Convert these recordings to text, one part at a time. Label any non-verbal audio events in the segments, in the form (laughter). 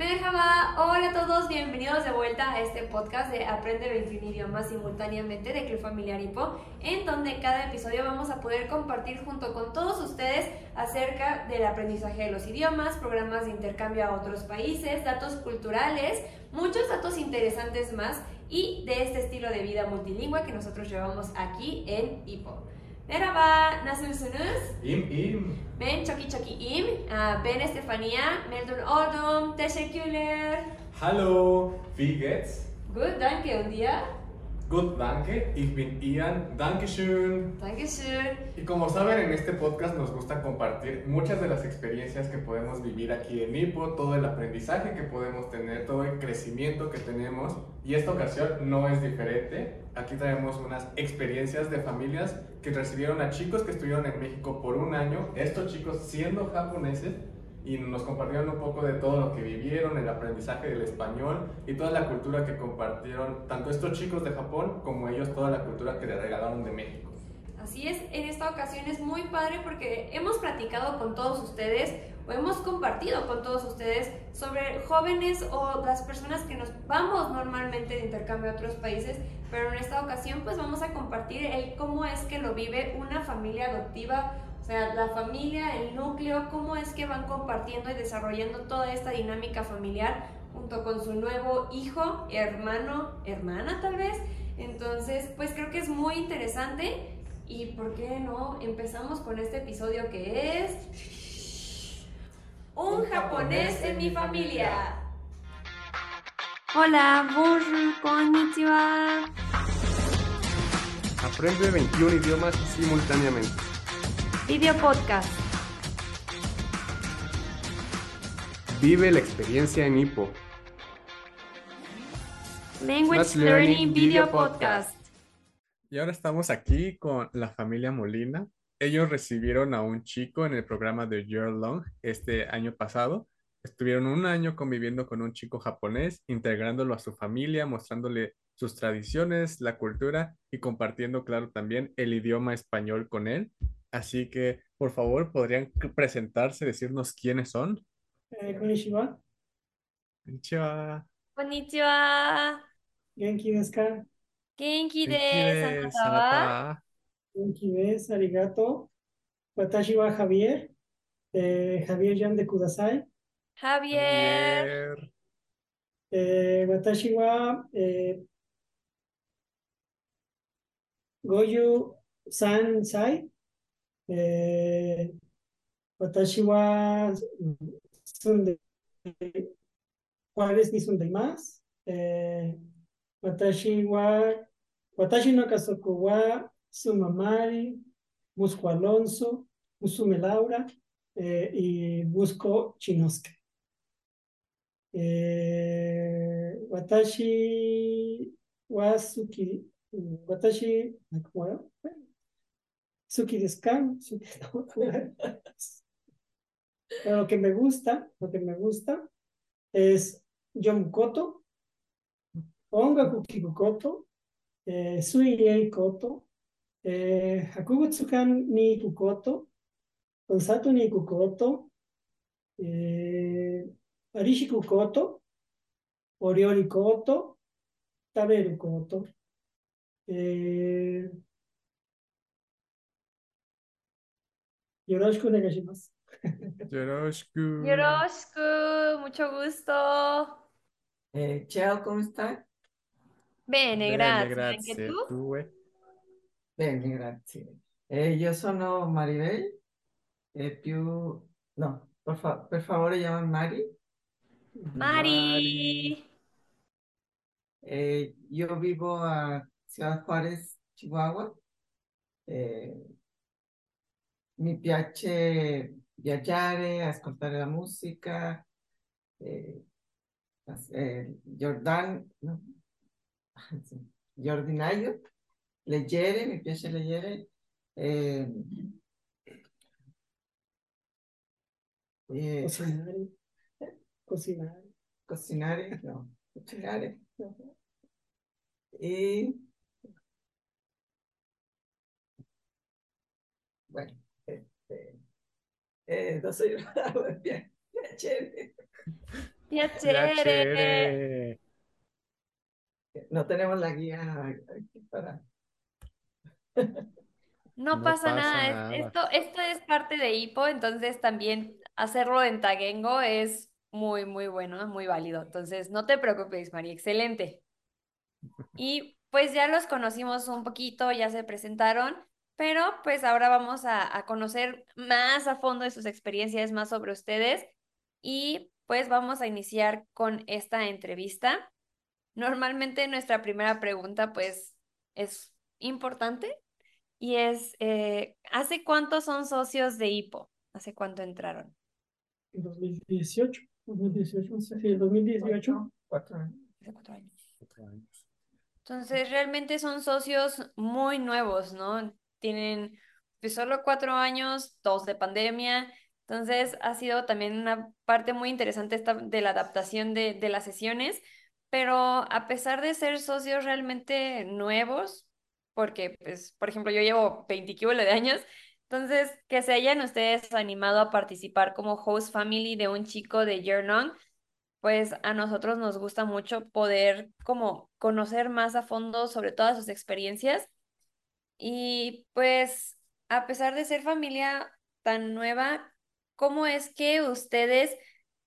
Merhaba, hola a todos, bienvenidos de vuelta a este podcast de Aprende 21 idiomas simultáneamente de Club Familiar Hipo, en donde cada episodio vamos a poder compartir junto con todos ustedes acerca del aprendizaje de los idiomas, programas de intercambio a otros países, datos culturales, muchos datos interesantes más y de este estilo de vida multilingüe que nosotros llevamos aquí en Hipo. Merhaba, nasılsınız? İyiyim, iyiyim. Ben çok iyi çok iyiyim. Aa, Ben Estefania, memnun oldum. Teşekkürler. Hallo, wie geht's? Good, danke. Und dir? Gut, danke. Ich bin Ian. Dankeschön. Dankeschön. Y como saben, en este podcast nos gusta compartir muchas de las experiencias que podemos vivir aquí en Nipo, todo el aprendizaje que podemos tener, todo el crecimiento que tenemos. Y esta ocasión no es diferente. Aquí traemos unas experiencias de familias que recibieron a chicos que estuvieron en México por un año. Estos chicos siendo japoneses y nos compartieron un poco de todo lo que vivieron, el aprendizaje del español y toda la cultura que compartieron tanto estos chicos de Japón como ellos toda la cultura que le regalaron de México. Así es, en esta ocasión es muy padre porque hemos platicado con todos ustedes o hemos compartido con todos ustedes sobre jóvenes o las personas que nos vamos normalmente de intercambio a otros países, pero en esta ocasión pues vamos a compartir el cómo es que lo vive una familia adoptiva o sea, la familia, el núcleo, cómo es que van compartiendo y desarrollando toda esta dinámica familiar junto con su nuevo hijo, hermano, hermana tal vez. Entonces, pues creo que es muy interesante. ¿Y por qué no empezamos con este episodio que es... Un japonés en mi familia. Hola, bonjour, konnichiwa. Aprende 21 idiomas simultáneamente. Video podcast. Vive la experiencia en Hippo. Language Learning Learning Video Video Podcast. Y ahora estamos aquí con la familia Molina. Ellos recibieron a un chico en el programa de Year Long este año pasado. Estuvieron un año conviviendo con un chico japonés, integrándolo a su familia, mostrándole sus tradiciones, la cultura y compartiendo, claro, también el idioma español con él. Así que, por favor, ¿podrían presentarse, decirnos quiénes son? Eh, konnichiwa. Konnichiwa. Konnichiwa. Genki desu ka? Genki desu. Genki desu, arigato. Watashi wa Javier. Eh, Javier Yan de Kudasai. Javier. Javier. Eh, watashi wa eh, Goyu San Sai. えー、私はうん住んで、パレスに住んでいます。えー、私は、私の家族は、su mamá, Busco Alonso, Musume Laura eh, y Busco Chinosuke. Eh, watashi wa suki, watashi, ¿cómo era? Ka? Suki- (laughs) Pero lo que me gusta, lo que me gusta es Yomukoto, Ongaku Kikukoto, eh, Suiei Koto, eh, Hakugutsukan ni Kukoto, Onsato ni Kukoto, eh, Arishi Kukoto, Oriori Koto, Taberu Koto. Eh, yoroshiku onegaishimasu. Yoroshiku. Yoroshiku, mucho gusto. Eh, stai? Bene, Bene, grazie. grazie. Anche tu? Due. Bene, grazie. Eh, io sono Maribel, e più... No, per, fa- per favore chiamami Mari. Mari. Eh, io vivo a Ciudad Juárez, Chihuahua. Eh, mi piace viaggiare, ascoltare la musica. Eh, eh, Jordan, no, (laughs) anzi, giardinaggio, leggere, mi piace leggere. Eh, eh, Cocinare. Cocinare. Cocinare, no, cucinare. Y bueno, este, eh, no soy (laughs) una piacere. Chévere. No tenemos la guía aquí para. (laughs) No No pasa pasa nada, es- nada. esto, esto es parte de Hippo, entonces también hacerlo en Tagengo es muy, muy bueno, muy válido. Entonces, no te preocupes, María, excelente. Y pues ya los conocimos un poquito, ya se presentaron, pero pues ahora vamos a, a conocer más a fondo de sus experiencias, más sobre ustedes y pues vamos a iniciar con esta entrevista. Normalmente nuestra primera pregunta pues es importante y es, eh, ¿hace cuánto son socios de Hippo? ¿Hace cuánto entraron? En 2018, 2018, sí, en 2018. Cuatro años. Hace cuatro años. Cuatro años. Entonces, realmente son socios muy nuevos, ¿no? Tienen pues, solo cuatro años, dos de pandemia. Entonces, ha sido también una parte muy interesante esta de la adaptación de, de las sesiones. Pero a pesar de ser socios realmente nuevos, porque, pues, por ejemplo, yo llevo 20 kilos de años, entonces, que se hayan ustedes animado a participar como host family de un chico de Yearnong, pues a nosotros nos gusta mucho poder como conocer más a fondo sobre todas sus experiencias y pues a pesar de ser familia tan nueva, ¿cómo es que ustedes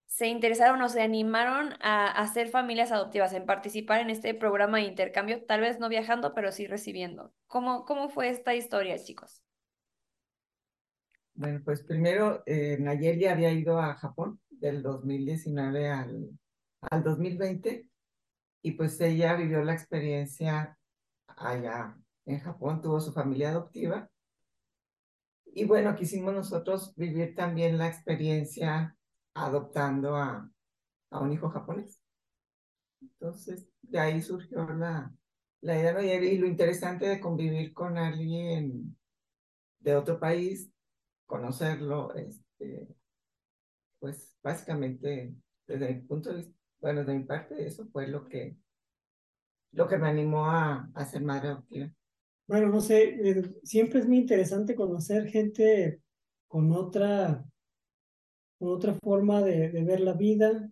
se interesaron o se animaron a hacer familias adoptivas, en participar en este programa de intercambio, tal vez no viajando, pero sí recibiendo? ¿Cómo, cómo fue esta historia, chicos? Bueno, pues primero, eh, Nayeli había ido a Japón del 2019 al, al 2020 y pues ella vivió la experiencia allá en Japón, tuvo su familia adoptiva. Y bueno, quisimos nosotros vivir también la experiencia adoptando a, a un hijo japonés. Entonces, de ahí surgió la, la idea y lo interesante de convivir con alguien de otro país, conocerlo, este, pues básicamente desde mi punto de vista, bueno, de mi parte, eso fue lo que, lo que me animó a, a ser madre adoptiva. Bueno, no sé, eh, siempre es muy interesante conocer gente con otra, con otra forma de, ver la vida.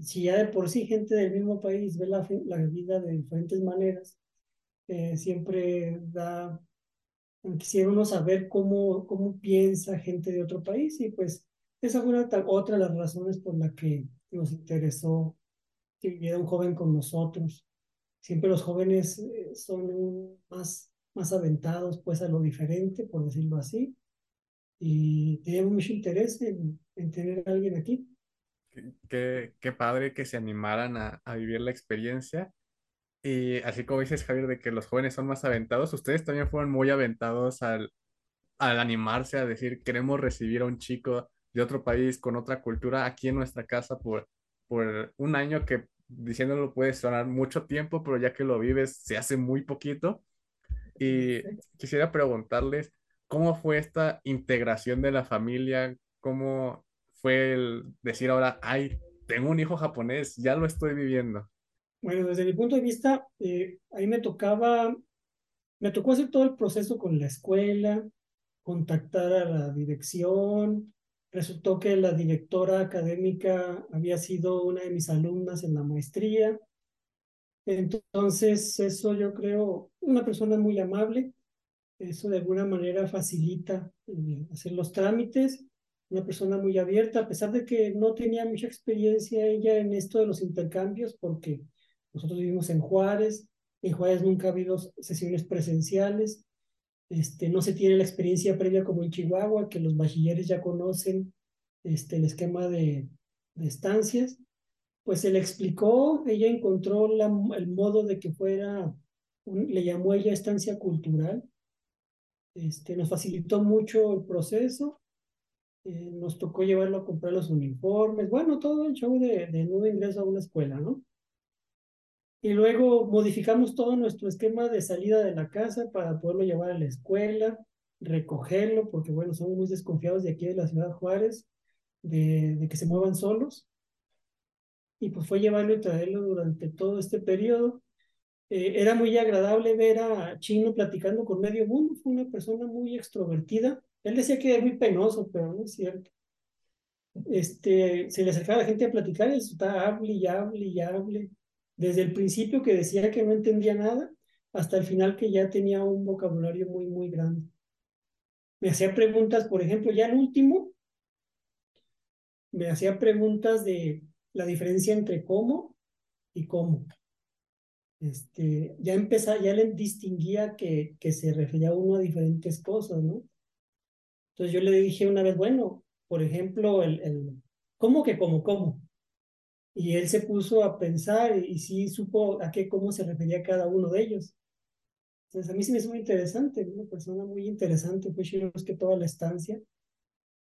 Si ya de por sí gente del mismo país ve la, vida de diferentes maneras, eh, siempre da, quisiera uno saber cómo, cómo piensa gente de otro país y pues esa fue otra de las razones por la que nos interesó que viviera un joven con nosotros. Siempre los jóvenes eh, son más, más aventados pues a lo diferente, por decirlo así, y tenemos mucho interés en, en tener a alguien aquí. Qué- qué padre que se animaran a, a vivir la experiencia. Y así como dices, Javier, de que los jóvenes son más aventados, ustedes también fueron muy aventados al, al animarse a decir, queremos recibir a un chico de otro país con otra cultura aquí en nuestra casa por, por un año que diciéndolo puede sonar mucho tiempo, pero ya que lo vives se hace muy poquito. Y quisiera preguntarles, ¿cómo fue esta integración de la familia? ¿Cómo fue el decir ahora, ay, tengo un hijo japonés, ya lo estoy viviendo? Bueno, desde mi punto de vista, eh, ahí me tocaba, me tocó hacer todo el proceso con la escuela, contactar a la dirección. Resultó que la directora académica había sido una de mis alumnas en la maestría. Entonces, eso yo creo, una persona muy amable, eso de alguna manera facilita eh, hacer los trámites, una persona muy abierta, a pesar de que no tenía mucha experiencia ella en esto de los intercambios, porque nosotros vivimos en Juárez, en Juárez nunca ha habido sesiones presenciales, este, no se tiene la experiencia previa como en Chihuahua, que los bachilleres ya conocen este, el esquema de, estancias pues se le explicó, ella encontró el modo de que fuera, le llamó ella estancia cultural, este, nos facilitó mucho el proceso, eh, nos tocó llevarlo a comprar los uniformes, bueno, todo el show de, de nuevo ingreso a una escuela, ¿no? Y luego modificamos todo nuestro esquema de salida de la casa para poderlo llevar a la escuela, recogerlo, porque bueno, somos muy desconfiados de aquí de la ciudad Juárez, de, que se muevan solos y pues fue llevarlo y traerlo durante todo este periodo. Eh, era muy agradable ver a Chino platicando con medio mundo, fue una persona muy extrovertida. Él decía que era muy penoso, pero no es cierto. este, se le acercaba a la gente a platicar y estaba hable y hable y hable. Desde el principio que decía que no entendía nada, hasta el final que ya tenía un vocabulario muy, muy grande. Me hacía preguntas, por ejemplo, ya el último, me hacía preguntas de la diferencia entre cómo y cómo. Este, ya empezaba, ya le distinguía que, que se refería uno a diferentes cosas, ¿no? Entonces yo le dije una vez, bueno, por ejemplo, el, el ¿cómo que cómo, cómo? Y él se puso a pensar y, sí supo a qué, cómo se refería cada uno de ellos. Entonces a mí sí me es muy interesante, una persona muy interesante, fue que toda la estancia,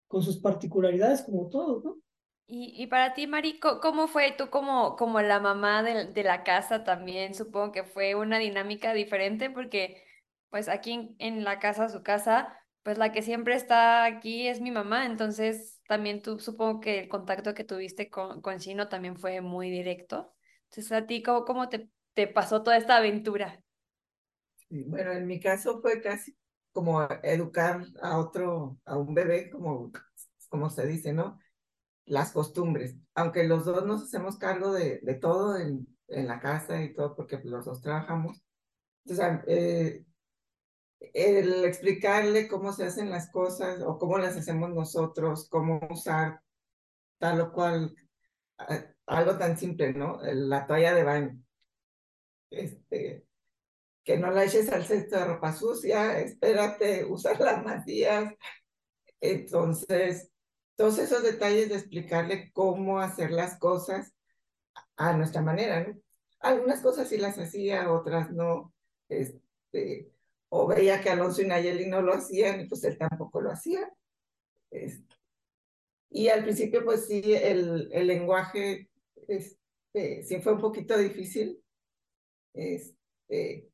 con sus particularidades como todos, ¿no? Y, y para ti, Mari, ¿cómo fue tú como, como la mamá de, de, la casa también? Supongo que fue una dinámica diferente porque pues aquí en, la casa, su casa, pues la que siempre está aquí es mi mamá, entonces también tú supongo que el contacto que tuviste con, con Chino también fue muy directo. Entonces, ¿a ti cómo, cómo te, te pasó toda esta aventura? bueno, en mi caso fue casi como educar a otro, a un bebé, como, como se dice, ¿no? las costumbres, aunque los dos nos hacemos cargo de, de todo en, en, la casa y todo, porque los dos trabajamos. Entonces, eh, el explicarle cómo se hacen las cosas o cómo las hacemos nosotros, cómo usar tal o cual, algo tan simple, ¿no? La toalla de baño. Este, que no la eches al cesto de ropa sucia, espérate, (laughs) usarla más días. Entonces, todos esos detalles de explicarle cómo hacer las cosas a nuestra manera, ¿no? Algunas cosas sí las hacía, otras no. Este, o veía que Alonso y Nayeli no lo hacían y pues él tampoco lo hacía. Este, y al principio pues sí, el, el lenguaje este, sí fue un poquito difícil. Este,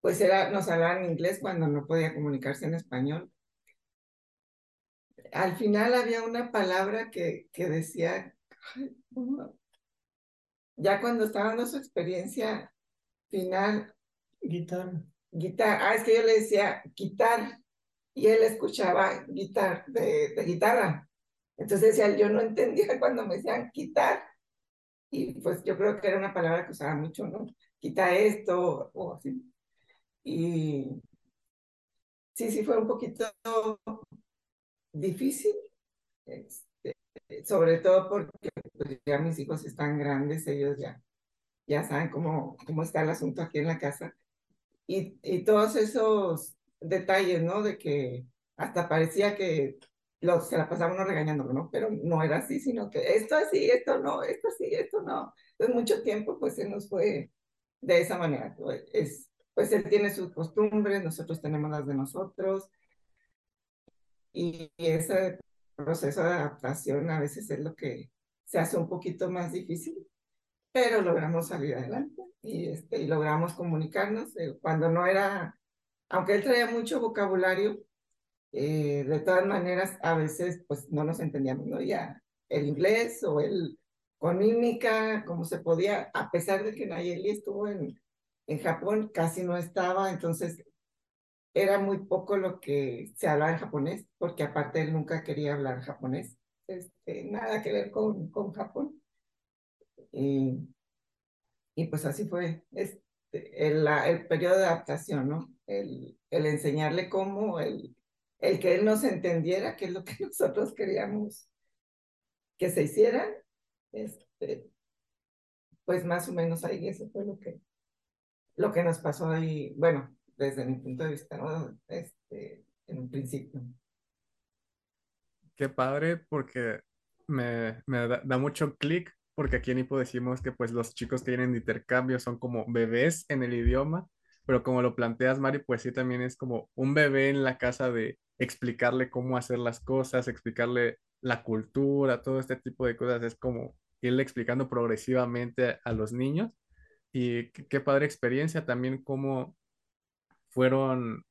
pues era, nos hablaban inglés cuando no podía comunicarse en español al final había una palabra que, que decía, ya cuando estaba dando su experiencia final, guitarra. Guitarra, ah, es que yo le decía quitar y él escuchaba guitar, de, de guitarra. Entonces decía, yo no entendía (laughs) cuando me decían quitar. Y pues yo creo que era una palabra que usaba mucho, ¿no? Quita esto o así. Y sí, sí, fue un poquito difícil, este, sobre todo porque pues, ya mis hijos están grandes, ellos ya, ya saben cómo, cómo está el asunto aquí en la casa. Y, y todos esos detalles, ¿no? De que hasta parecía que los, se la pasaba uno regañándolo, ¿no? Pero no era así, sino que esto así, esto no, esto sí, esto no. Entonces mucho tiempo pues se nos fue de esa manera. Es, pues él tiene sus costumbres, nosotros tenemos las de nosotros, y ese proceso de adaptación a veces es lo que se hace un poquito más difícil, pero logramos salir adelante y, este, logramos comunicarnos. Eh, cuando no era, aunque él traía mucho vocabulario, eh, de todas maneras a veces pues no nos entendíamos, ¿no? Ya el inglés o el con mímica, como se podía, a pesar de que Nayeli estuvo en, en Japón, casi no estaba, entonces era muy poco lo que se hablaba en japonés, porque aparte él nunca quería hablar japonés, este, nada que ver con, con Japón. Y, y pues así fue este, el, el periodo de adaptación, ¿no? El, el enseñarle cómo, el, el que él nos entendiera qué es lo que (laughs) nosotros queríamos que se hiciera, este, pues más o menos ahí eso fue lo que, lo que nos pasó ahí, bueno, desde mi punto de vista, ¿no? Este, en un principio. Qué padre, porque me, me da, mucho clic, porque aquí en Ipo decimos que pues los chicos que vienen de intercambio son como bebés en el idioma, pero como lo planteas, Mari, pues sí también es como un bebé en la casa de explicarle cómo hacer las cosas, explicarle la cultura, todo este tipo de cosas, es como irle explicando progresivamente a los niños. Y qué, qué padre experiencia también como fueron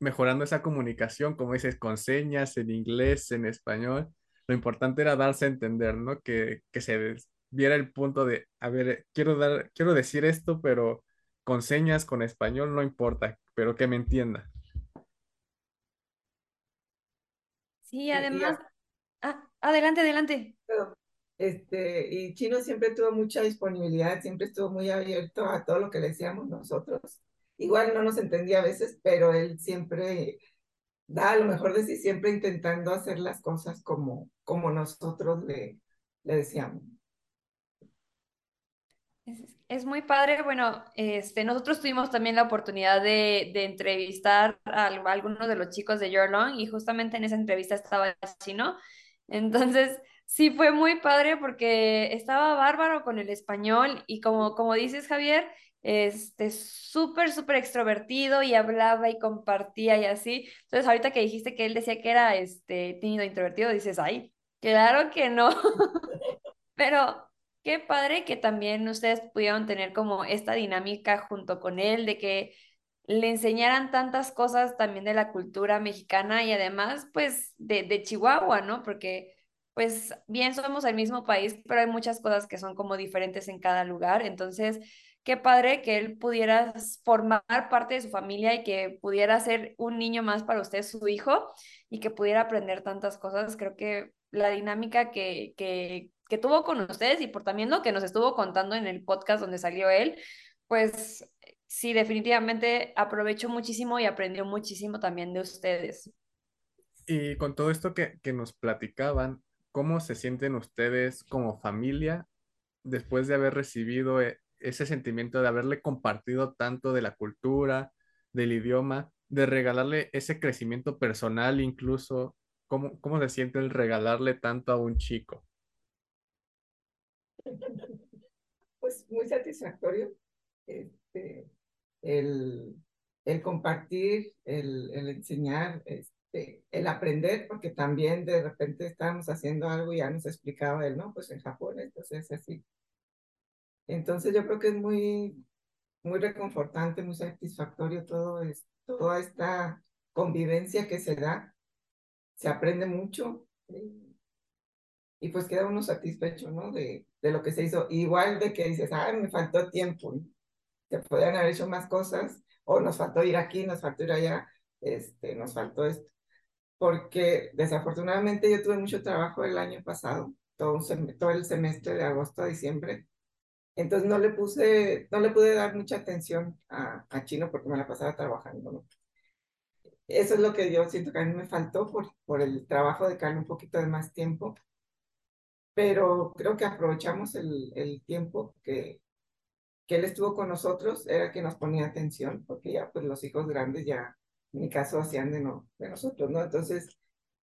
mejorando esa comunicación, como dices, con señas, en inglés, en español. Lo importante era darse a entender, ¿no? Que, que se viera el punto de, a ver, quiero, dar, quiero decir esto, pero con señas, con español, no importa, pero que me entienda. Sí, además, Ah, adelante, adelante. Este, y Chino siempre tuvo mucha disponibilidad, siempre estuvo muy abierto a todo lo que le decíamos nosotros. Igual no nos entendía a veces, pero él siempre da lo mejor de sí, siempre intentando hacer las cosas como, como nosotros le, le decíamos. Es, muy padre. Bueno, este, nosotros tuvimos también la oportunidad de, de entrevistar a, algunos de los chicos de Your Long y justamente en esa entrevista estaba chino. Entonces, sí fue muy padre porque estaba bárbaro con el español y como, como dices, Javier, este, súper, súper extrovertido y hablaba y compartía y así. Entonces, ahorita que dijiste que él decía que era este, tímido, introvertido, dices, ay, claro que no. (laughs) Pero qué padre que también ustedes pudieron tener como esta dinámica junto con él, de que le enseñaran tantas cosas también de la cultura mexicana y además, pues, de, de Chihuahua, ¿no? Porque, pues, bien somos el mismo país, pero hay muchas cosas que son como diferentes en cada lugar. Entonces, qué padre que él pudiera formar parte de su familia y que pudiera ser un niño más para usted, su hijo, y que pudiera aprender tantas cosas. Creo que la dinámica que, que, que tuvo con ustedes y por también lo que nos estuvo contando en el podcast donde salió él, pues sí, definitivamente aprovechó muchísimo y aprendió muchísimo también de ustedes. Y con todo esto que, que nos platicaban, ¿cómo se sienten ustedes como familia después de haber recibido eh, ese sentimiento de haberle compartido tanto de la cultura, del idioma, de regalarle ese crecimiento personal incluso? ¿Cómo, cómo se siente el regalarle tanto a un chico? (laughs) Pues muy satisfactorio. Este, el, el compartir, el, el enseñar, este, el aprender, porque también de repente estábamos haciendo algo y ya nos explicaba él, ¿no? Pues en Japón entonces es así. Entonces yo creo que es muy, muy reconfortante, muy satisfactorio todo es, toda esta convivencia que se da. Se aprende mucho y pues queda uno satisfecho, ¿no? De, de lo que se hizo. Igual de que dices, ay, me faltó tiempo, se podrían haber hecho más cosas, o nos faltó ir aquí, nos faltó ir allá, este, nos faltó esto. Porque desafortunadamente yo tuve mucho trabajo el año pasado, todo, un todo el semestre de agosto a diciembre, entonces no le puse, no le pude dar mucha atención a, a Chino porque me la pasaba trabajando, ¿no? Eso es lo que yo siento que a mí me faltó por, por el trabajo de darle un poquito de más tiempo pero creo que aprovechamos el, el tiempo que, que él estuvo con nosotros, era que nos ponía atención, porque ya pues los hijos grandes ya, en mi caso, hacían de, no, de nosotros, ¿no? Entonces,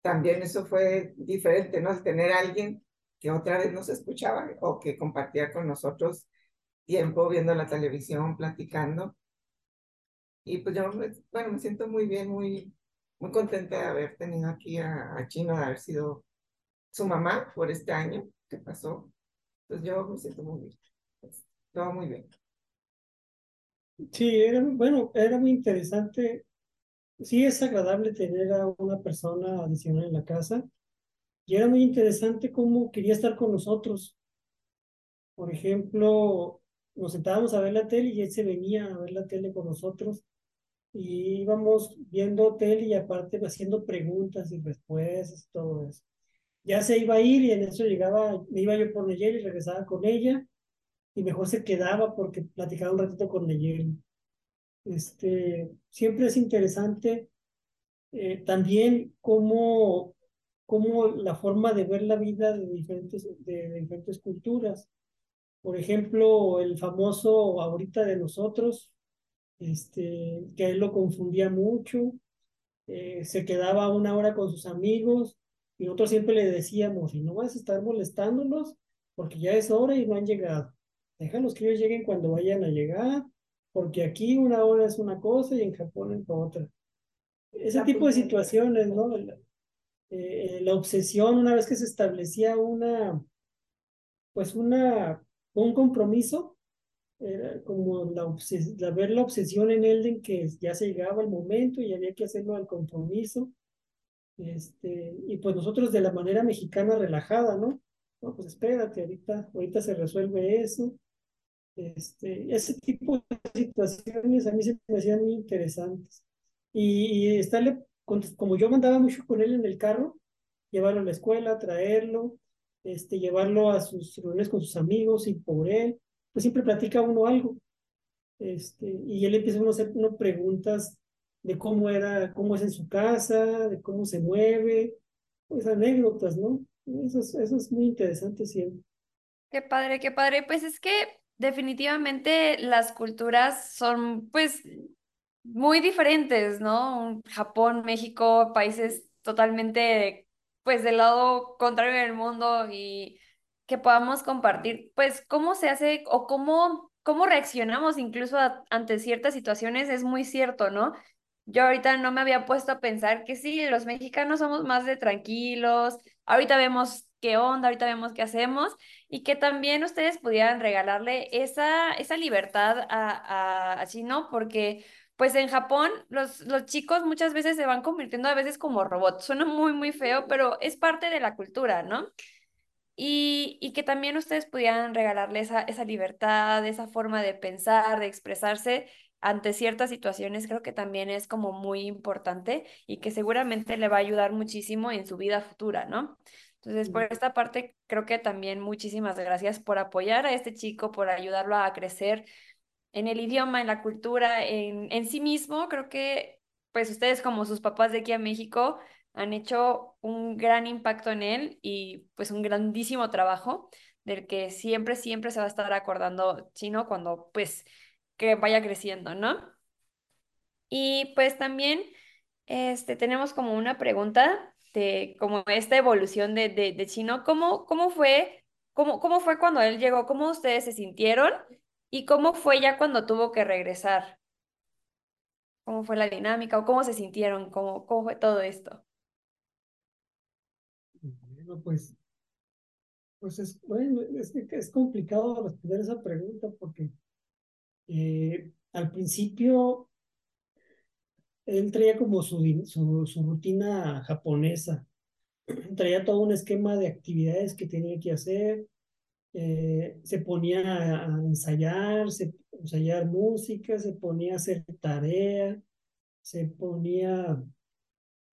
también eso fue diferente, ¿no? Tener a alguien que otra vez nos escuchaba o que compartía con nosotros tiempo viendo la televisión, platicando. Y pues yo, bueno, me siento muy bien, muy, muy contenta de haber tenido aquí a, a Chino, de haber sido su mamá por este año que pasó. Entonces yo me siento muy bien. Todo muy bien. Sí, era, bueno, era muy interesante. Sí, es agradable tener a una persona adicional en la casa. Y era muy interesante cómo quería estar con nosotros. Por ejemplo, nos sentábamos a ver la tele y él se venía a ver la tele con nosotros. Y íbamos viendo tele y aparte haciendo preguntas y respuestas todo eso ya se iba a ir y en eso llegaba, me iba yo por Neyeli y regresaba con ella y mejor se quedaba porque platicaba un ratito con Neyeli. Este, siempre es interesante eh, también cómo, cómo la forma de ver la vida de diferentes, de, diferentes culturas. Por ejemplo, el famoso ahorita de nosotros, este, que él lo confundía mucho, eh, se quedaba una hora con sus amigos y nosotros siempre le decíamos, y no vas a estar molestándolos porque ya es hora y no han llegado. Déjalos que ellos lleguen cuando vayan a llegar, porque aquí una hora es una cosa y en Japón es otra. Ese tipo de situaciones, ¿no? La, eh, la obsesión, una vez que se establecía una, pues una, un compromiso, era como la, la ver la obsesión en él de que ya se llegaba el momento y había que hacerlo al compromiso este, y pues nosotros de la manera mexicana relajada, ¿no? No, pues espérate, ahorita, ahorita se resuelve eso. Este, ese tipo de situaciones a mí se me hacían muy interesantes. Y, y estarle, como yo mandaba mucho con él en el carro, llevarlo a la escuela, traerlo, este, llevarlo a sus reuniones con sus amigos y por él, pues siempre platica uno algo. Este, y él empieza a hacer uno preguntas de cómo era, cómo es en su casa, de cómo se mueve, pues anécdotas, ¿no? Eso es, eso es muy interesante siempre. Qué padre, qué padre. Pues es que definitivamente las culturas son pues muy diferentes, ¿no? Japón, México, países totalmente pues del lado contrario del mundo y que podamos compartir pues cómo se hace o cómo, cómo reaccionamos incluso ante ciertas situaciones es muy cierto, ¿no? Yo ahorita no me había puesto a pensar que sí, los mexicanos somos más de tranquilos, ahorita vemos qué onda, ahorita vemos qué hacemos y que también ustedes pudieran regalarle esa, esa libertad a, a, a Chino porque pues en Japón los, los chicos muchas veces se van convirtiendo a veces como robots. Suena muy, muy feo, pero es parte de la cultura, ¿no? Y, y que también ustedes pudieran regalarle esa, esa libertad, esa forma de pensar, de expresarse ante ciertas situaciones, creo que también es como muy importante y que seguramente le va a ayudar muchísimo en su vida futura, ¿no? Entonces, por esta parte, creo que también muchísimas gracias por apoyar a este chico, por ayudarlo a crecer en el idioma, en la cultura, en, en sí mismo. Creo que, pues, ustedes como sus papás de aquí a México han hecho un gran impacto en él y, pues, un grandísimo trabajo del que siempre, siempre se va a estar acordando Chino cuando, pues, que vaya creciendo, ¿no? Y pues también este, tenemos como una pregunta de como esta evolución de, de, de Chino. ¿Cómo, cómo fue, cómo, cómo fue cuando él llegó? ¿Cómo ustedes se sintieron? ¿Y cómo fue ya cuando tuvo que regresar? ¿Cómo fue la dinámica o cómo se sintieron? ¿Cómo, cómo fue todo esto? Bueno, pues, pues es, bueno, es, es complicado responder esa pregunta porque eh, al principio, él traía como su, rutina japonesa, (clears throat) traía todo un esquema de actividades que tenía que hacer, eh, se ponía a, a ensayar, se, ensayar música, se ponía a hacer tarea, se ponía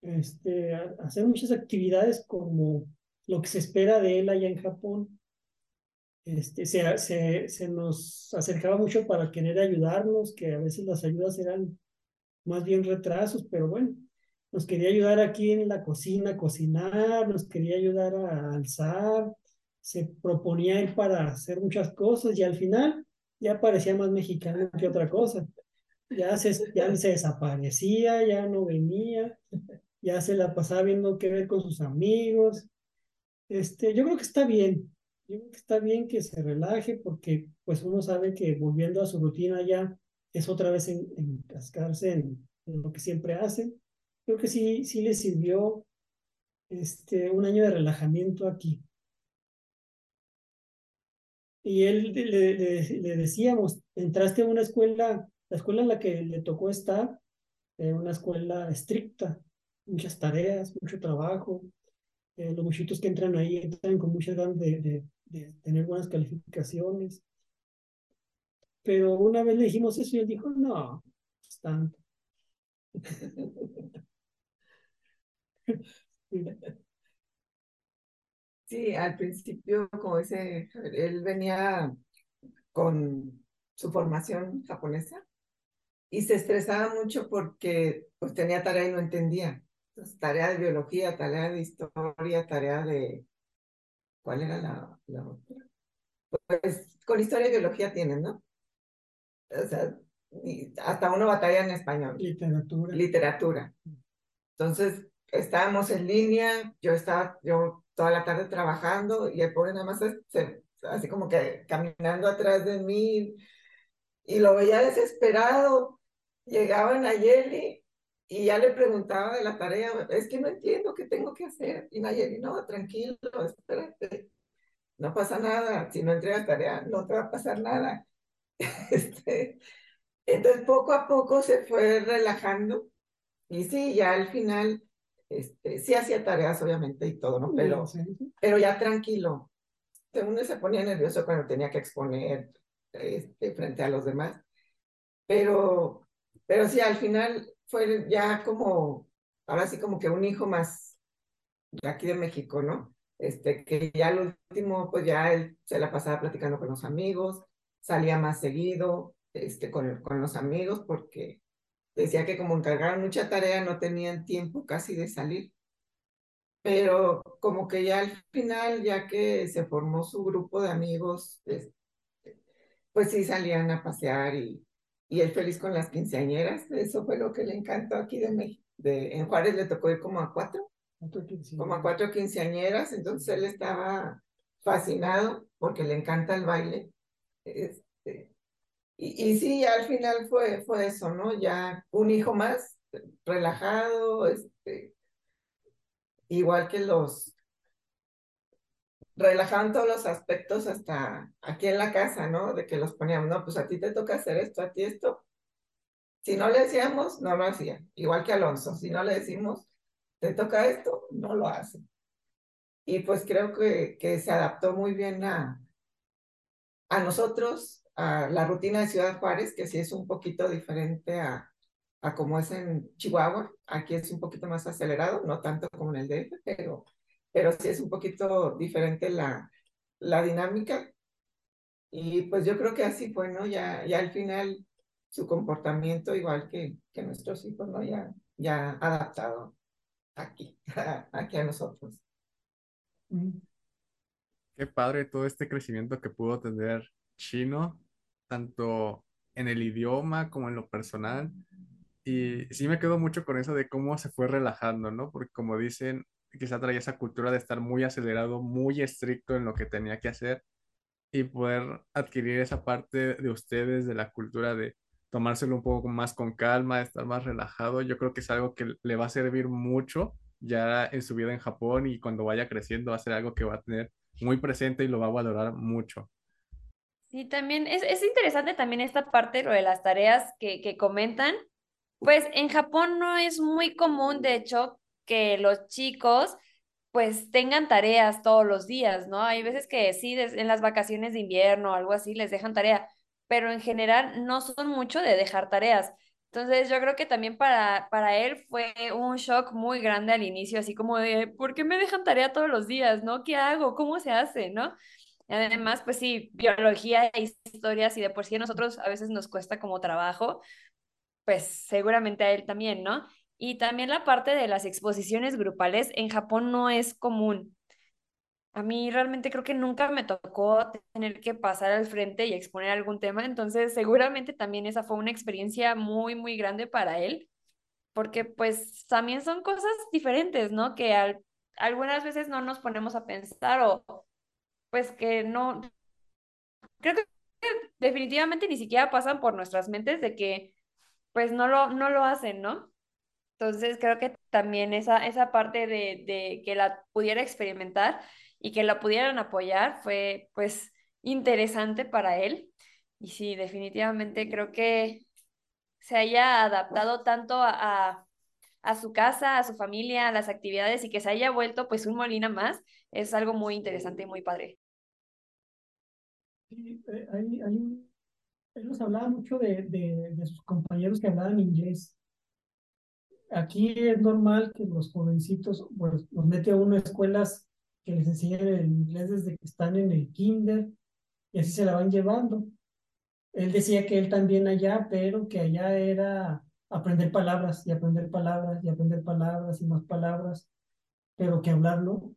este, a hacer muchas actividades como lo que se espera de él allá en Japón este, se, se, se, nos acercaba mucho para querer ayudarnos, que a veces las ayudas eran más bien retrasos, pero bueno, nos quería ayudar aquí en la cocina a cocinar, nos quería ayudar a alzar, se proponía él para hacer muchas cosas y al final ya parecía más mexicano que otra cosa. Ya se, ya se desaparecía, ya no venía, ya se la pasaba viendo qué ver con sus amigos. Este, yo creo que está bien, yo creo que está bien que se relaje porque pues uno sabe que volviendo a su rutina ya es otra vez encascarse en, en, lo que siempre hace. Creo que sí, sí le sirvió este, un año de relajamiento aquí. Y él le, le, le, decíamos, entraste a una escuela, la escuela en la que le tocó estar, era una escuela estricta, muchas tareas, mucho trabajo. Eh, los muchachitos que entran ahí entran con muchas ganas de, de, de tener buenas calificaciones. Pero una vez le dijimos eso y él dijo, no, es tanto. (laughs) Sí, al principio, como dice, él venía con su formación japonesa y se estresaba mucho porque pues tenía tarea y no entendía. Entonces, tarea de biología, tarea de historia, tarea de ¿Cuál era la, la otra? Pues con historia y biología tienen, ¿no? O sea, hasta una batalla en español. Literatura. Literatura. Entonces, estábamos en línea, yo estaba, yo toda la tarde trabajando y el pobre nada más se, así como que caminando atrás de mí y lo veía desesperado. Llegaban a Yeli y ya le preguntaba de la tarea, es que no entiendo qué tengo que hacer. Y Nayeli, no, tranquilo, espérate, no pasa nada. Si no entregas tarea, no te va a pasar nada. (laughs) Este, entonces, poco a poco se fue relajando. Y sí, ya al final, este, sí hacía tareas, obviamente, y todo, ¿no? Pero, pero ya tranquilo. Uno se ponía nervioso cuando tenía que exponer este, frente a los demás. Pero, pero sí, al final fue ya como, ahora sí como que un hijo más, de aquí de México, ¿no? Este, que ya al último, pues ya él se la pasaba platicando con los amigos, salía más seguido, este, con, con los amigos, porque decía que como encargaron mucha tarea, no tenían tiempo casi de salir. Pero como que ya al final, ya que se formó su grupo de amigos, este, pues sí salían a pasear y, y él feliz con las quinceañeras, eso fue lo que le encantó aquí de México. De, en Juárez le tocó ir como a cuatro, como a cuatro quinceañeras, entonces él estaba fascinado porque le encanta el baile. Este, y, y sí, al final fue, fue eso, ¿no? Ya un hijo más, relajado, este, igual que los, relajaban todos los aspectos hasta aquí en la casa, ¿no? De que los poníamos, no, pues a ti te toca hacer esto, a ti esto. Si no le decíamos, no lo hacía. Igual que Alonso, si no le decimos, te toca esto, no lo hace. Y pues creo que, que se adaptó muy bien a, a nosotros, a la rutina de Ciudad Juárez, que sí es un poquito diferente a, a como es en Chihuahua. Aquí es un poquito más acelerado, no tanto como en el DF, pero pero sí es un poquito diferente la, la dinámica. Y pues yo creo que así fue, ¿no? Ya, ya al final su comportamiento, igual que, que nuestros hijos, ¿no? Ya, ya adaptado aquí, (laughs) aquí a nosotros. Qué padre todo este crecimiento que pudo tener Chino, tanto en el idioma como en lo personal. Y sí me quedo mucho con eso de cómo se fue relajando, ¿no? Porque como dicen, quizá traía esa cultura de estar muy acelerado, muy estricto en lo que tenía que hacer y poder adquirir esa parte de ustedes, de la cultura de tomárselo un poco más con calma, estar más relajado. Yo creo que es algo que le va a servir mucho ya en su vida en Japón y cuando vaya creciendo va a ser algo que va a tener muy presente y lo va a valorar mucho. Sí, también es, es interesante también esta parte, lo de las tareas que, que comentan. Pues en Japón no es muy común, de hecho, que los chicos pues tengan tareas todos los días, ¿no? Hay veces que sí, en las vacaciones de invierno o algo así les dejan tarea, pero en general no son mucho de dejar tareas. Entonces yo creo que también para, para él fue un shock muy grande al inicio, así como de, ¿por qué me dejan tarea todos los días, no? ¿Qué hago? ¿Cómo se hace, no? Además, pues sí, biología e historias y de por sí a nosotros a veces nos cuesta como trabajo, pues seguramente a él también, ¿no? Y también la parte de las exposiciones grupales en Japón no es común. A mí realmente creo que nunca me tocó tener que pasar al frente y exponer algún tema, entonces seguramente también esa fue una experiencia muy, muy grande para él, porque pues también son cosas diferentes, ¿no? Que algunas veces no nos ponemos a pensar o pues que no, creo que definitivamente ni siquiera pasan por nuestras mentes de que pues no lo, no lo hacen, ¿no? Entonces creo que también esa, esa parte de, de que la pudiera experimentar y que la pudieran apoyar fue pues interesante para él. Y sí, definitivamente creo que se haya adaptado tanto a, a, su casa, a su familia, a las actividades y que se haya vuelto pues un Molina más, es algo muy interesante y muy padre. Sí, eh, hay, hay, él nos hablaba mucho de, de, de sus compañeros que hablaban inglés aquí es normal que los jovencitos, pues, los mete a uno a escuelas que les enseñan el inglés desde que están en el kinder y así se la van llevando. Él decía que él también allá, pero que allá era aprender palabras y aprender palabras y aprender palabras y más palabras, pero que hablarlo.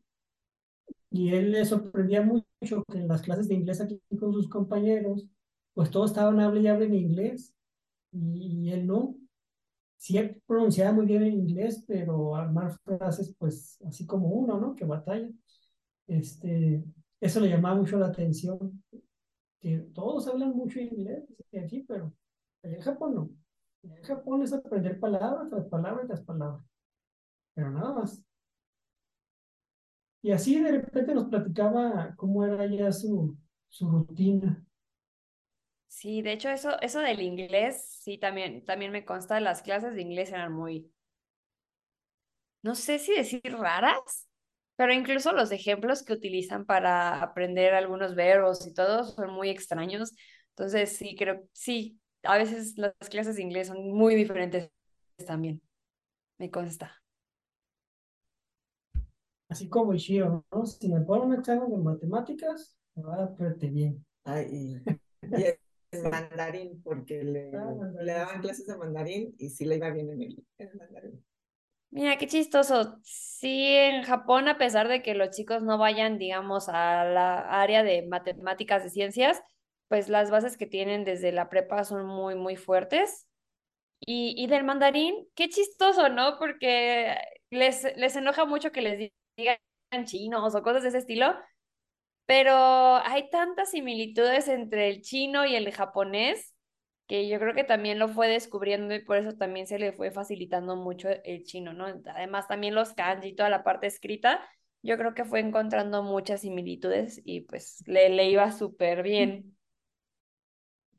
Y él le sorprendía mucho que en las clases de inglés aquí con sus compañeros, pues todos estaban hablando y hablen inglés y él no sí pronunciaba muy bien en inglés, pero armar frases, pues así como uno, ¿no? Que batalla. Este, eso le llamaba mucho la atención, todos hablan mucho inglés aquí, pero en Japón no. En Japón es aprender palabras tras palabras tras palabras, pero nada más. Y así de repente nos platicaba cómo era ya su, su rutina. Sí, de hecho eso, eso del inglés, sí, también, también me consta, las clases de inglés eran muy, no sé si decir raras, pero incluso los ejemplos que utilizan para aprender algunos verbos y todo son muy extraños. Entonces, sí, creo, sí, a veces las clases de inglés son muy diferentes también, me consta. Así como Ishiro, ¿no? Si me ponen un examen de matemáticas, me va a dar bien. Ay, mandarín, porque le, Ah, le daban clases de mandarín y sí le iba bien en el, en el mandarín. Mira, qué chistoso. Sí, en Japón, a pesar de que los chicos no vayan, digamos, a la área de matemáticas, de ciencias, pues las bases que tienen desde la prepa son muy, muy fuertes. Y, y del mandarín, qué chistoso, ¿no? Porque les, les enoja mucho que les di- digan chinos o cosas de ese estilo, pero hay tantas similitudes entre el chino y el japonés que yo creo que también lo fue descubriendo y por eso también se le fue facilitando mucho el chino, ¿no? Además también los kanji y toda la parte escrita, yo creo que fue encontrando muchas similitudes y pues le, le iba súper bien.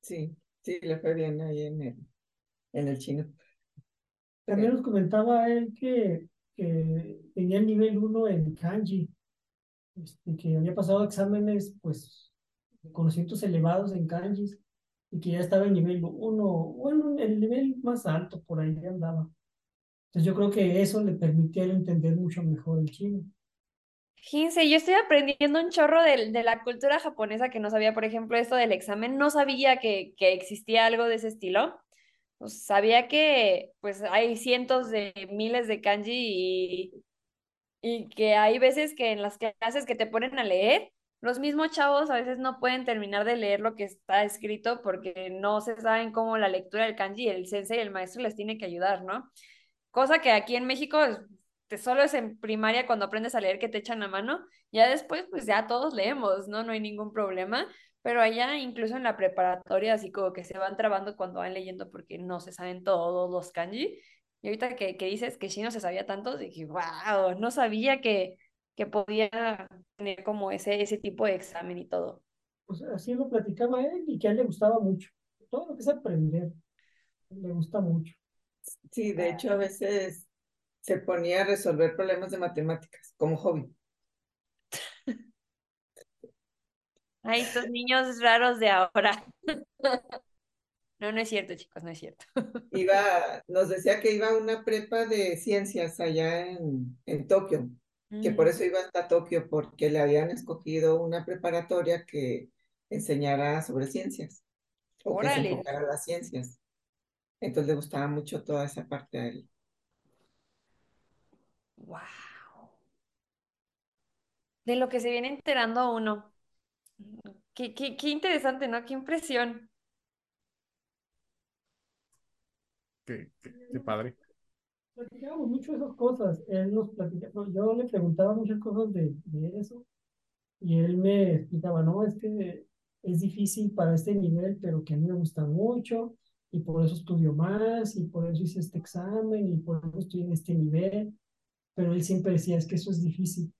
Sí, sí, le fue bien ahí en el, en el chino. También nos comentaba él que, que tenía el nivel 1 en kanji, este, que había pasado exámenes, pues, de conocimientos elevados en kanjis, y que ya estaba en nivel 1, bueno, el nivel más alto, por ahí andaba. Entonces yo creo que eso le él entender mucho mejor el chino. Fíjense, yo estoy aprendiendo un chorro de, de la cultura japonesa que no sabía, por ejemplo, esto del examen, no sabía que, que existía algo de ese estilo. Pues sabía que pues hay cientos de miles de kanji y, y que hay veces que en las clases que te ponen a leer, los mismos chavos a veces no pueden terminar de leer lo que está escrito porque no se saben cómo la lectura del kanji, el sensei, el maestro les tiene que ayudar, ¿no? Cosa que aquí en México te solo es en primaria cuando aprendes a leer que te echan la mano, ya después pues ya todos leemos, ¿no? No hay ningún problema, pero allá incluso en la preparatoria así como que se van trabando cuando van leyendo porque no se saben todos los kanji. Y ahorita que, que dices que Shino se sabía tanto, dije, wow, no sabía que, que podía tener como ese, ese tipo de examen y todo. Pues así lo platicaba él y que a él le gustaba mucho. Todo lo que es aprender, le gusta mucho. Sí, de hecho a veces se ponía a resolver problemas de matemáticas como hobby. (laughs) Ay, estos niños raros de ahora. (laughs) No, no es cierto, chicos, no es cierto. (laughs) Iba, nos decía que iba a una prepa de ciencias allá en, en Tokio, que por Mm. eso iba hasta Tokio, porque le habían escogido una preparatoria que enseñara sobre ciencias o que se Órale. enfocara a las ciencias. Entonces le gustaba mucho toda esa parte a él. Wow. De lo que se viene enterando uno. Qué, qué, qué interesante, ¿no? Qué impresión. Qué, qué- qué padre. Platicábamos mucho de esas cosas. Él nos platicaba, yo le preguntaba muchas cosas de, de eso y él me explicaba, no, es que es difícil para este nivel, pero que a mí me gusta mucho y por eso estudio más y por eso hice este examen y por eso estoy en este nivel. Pero él siempre decía, es que eso es difícil.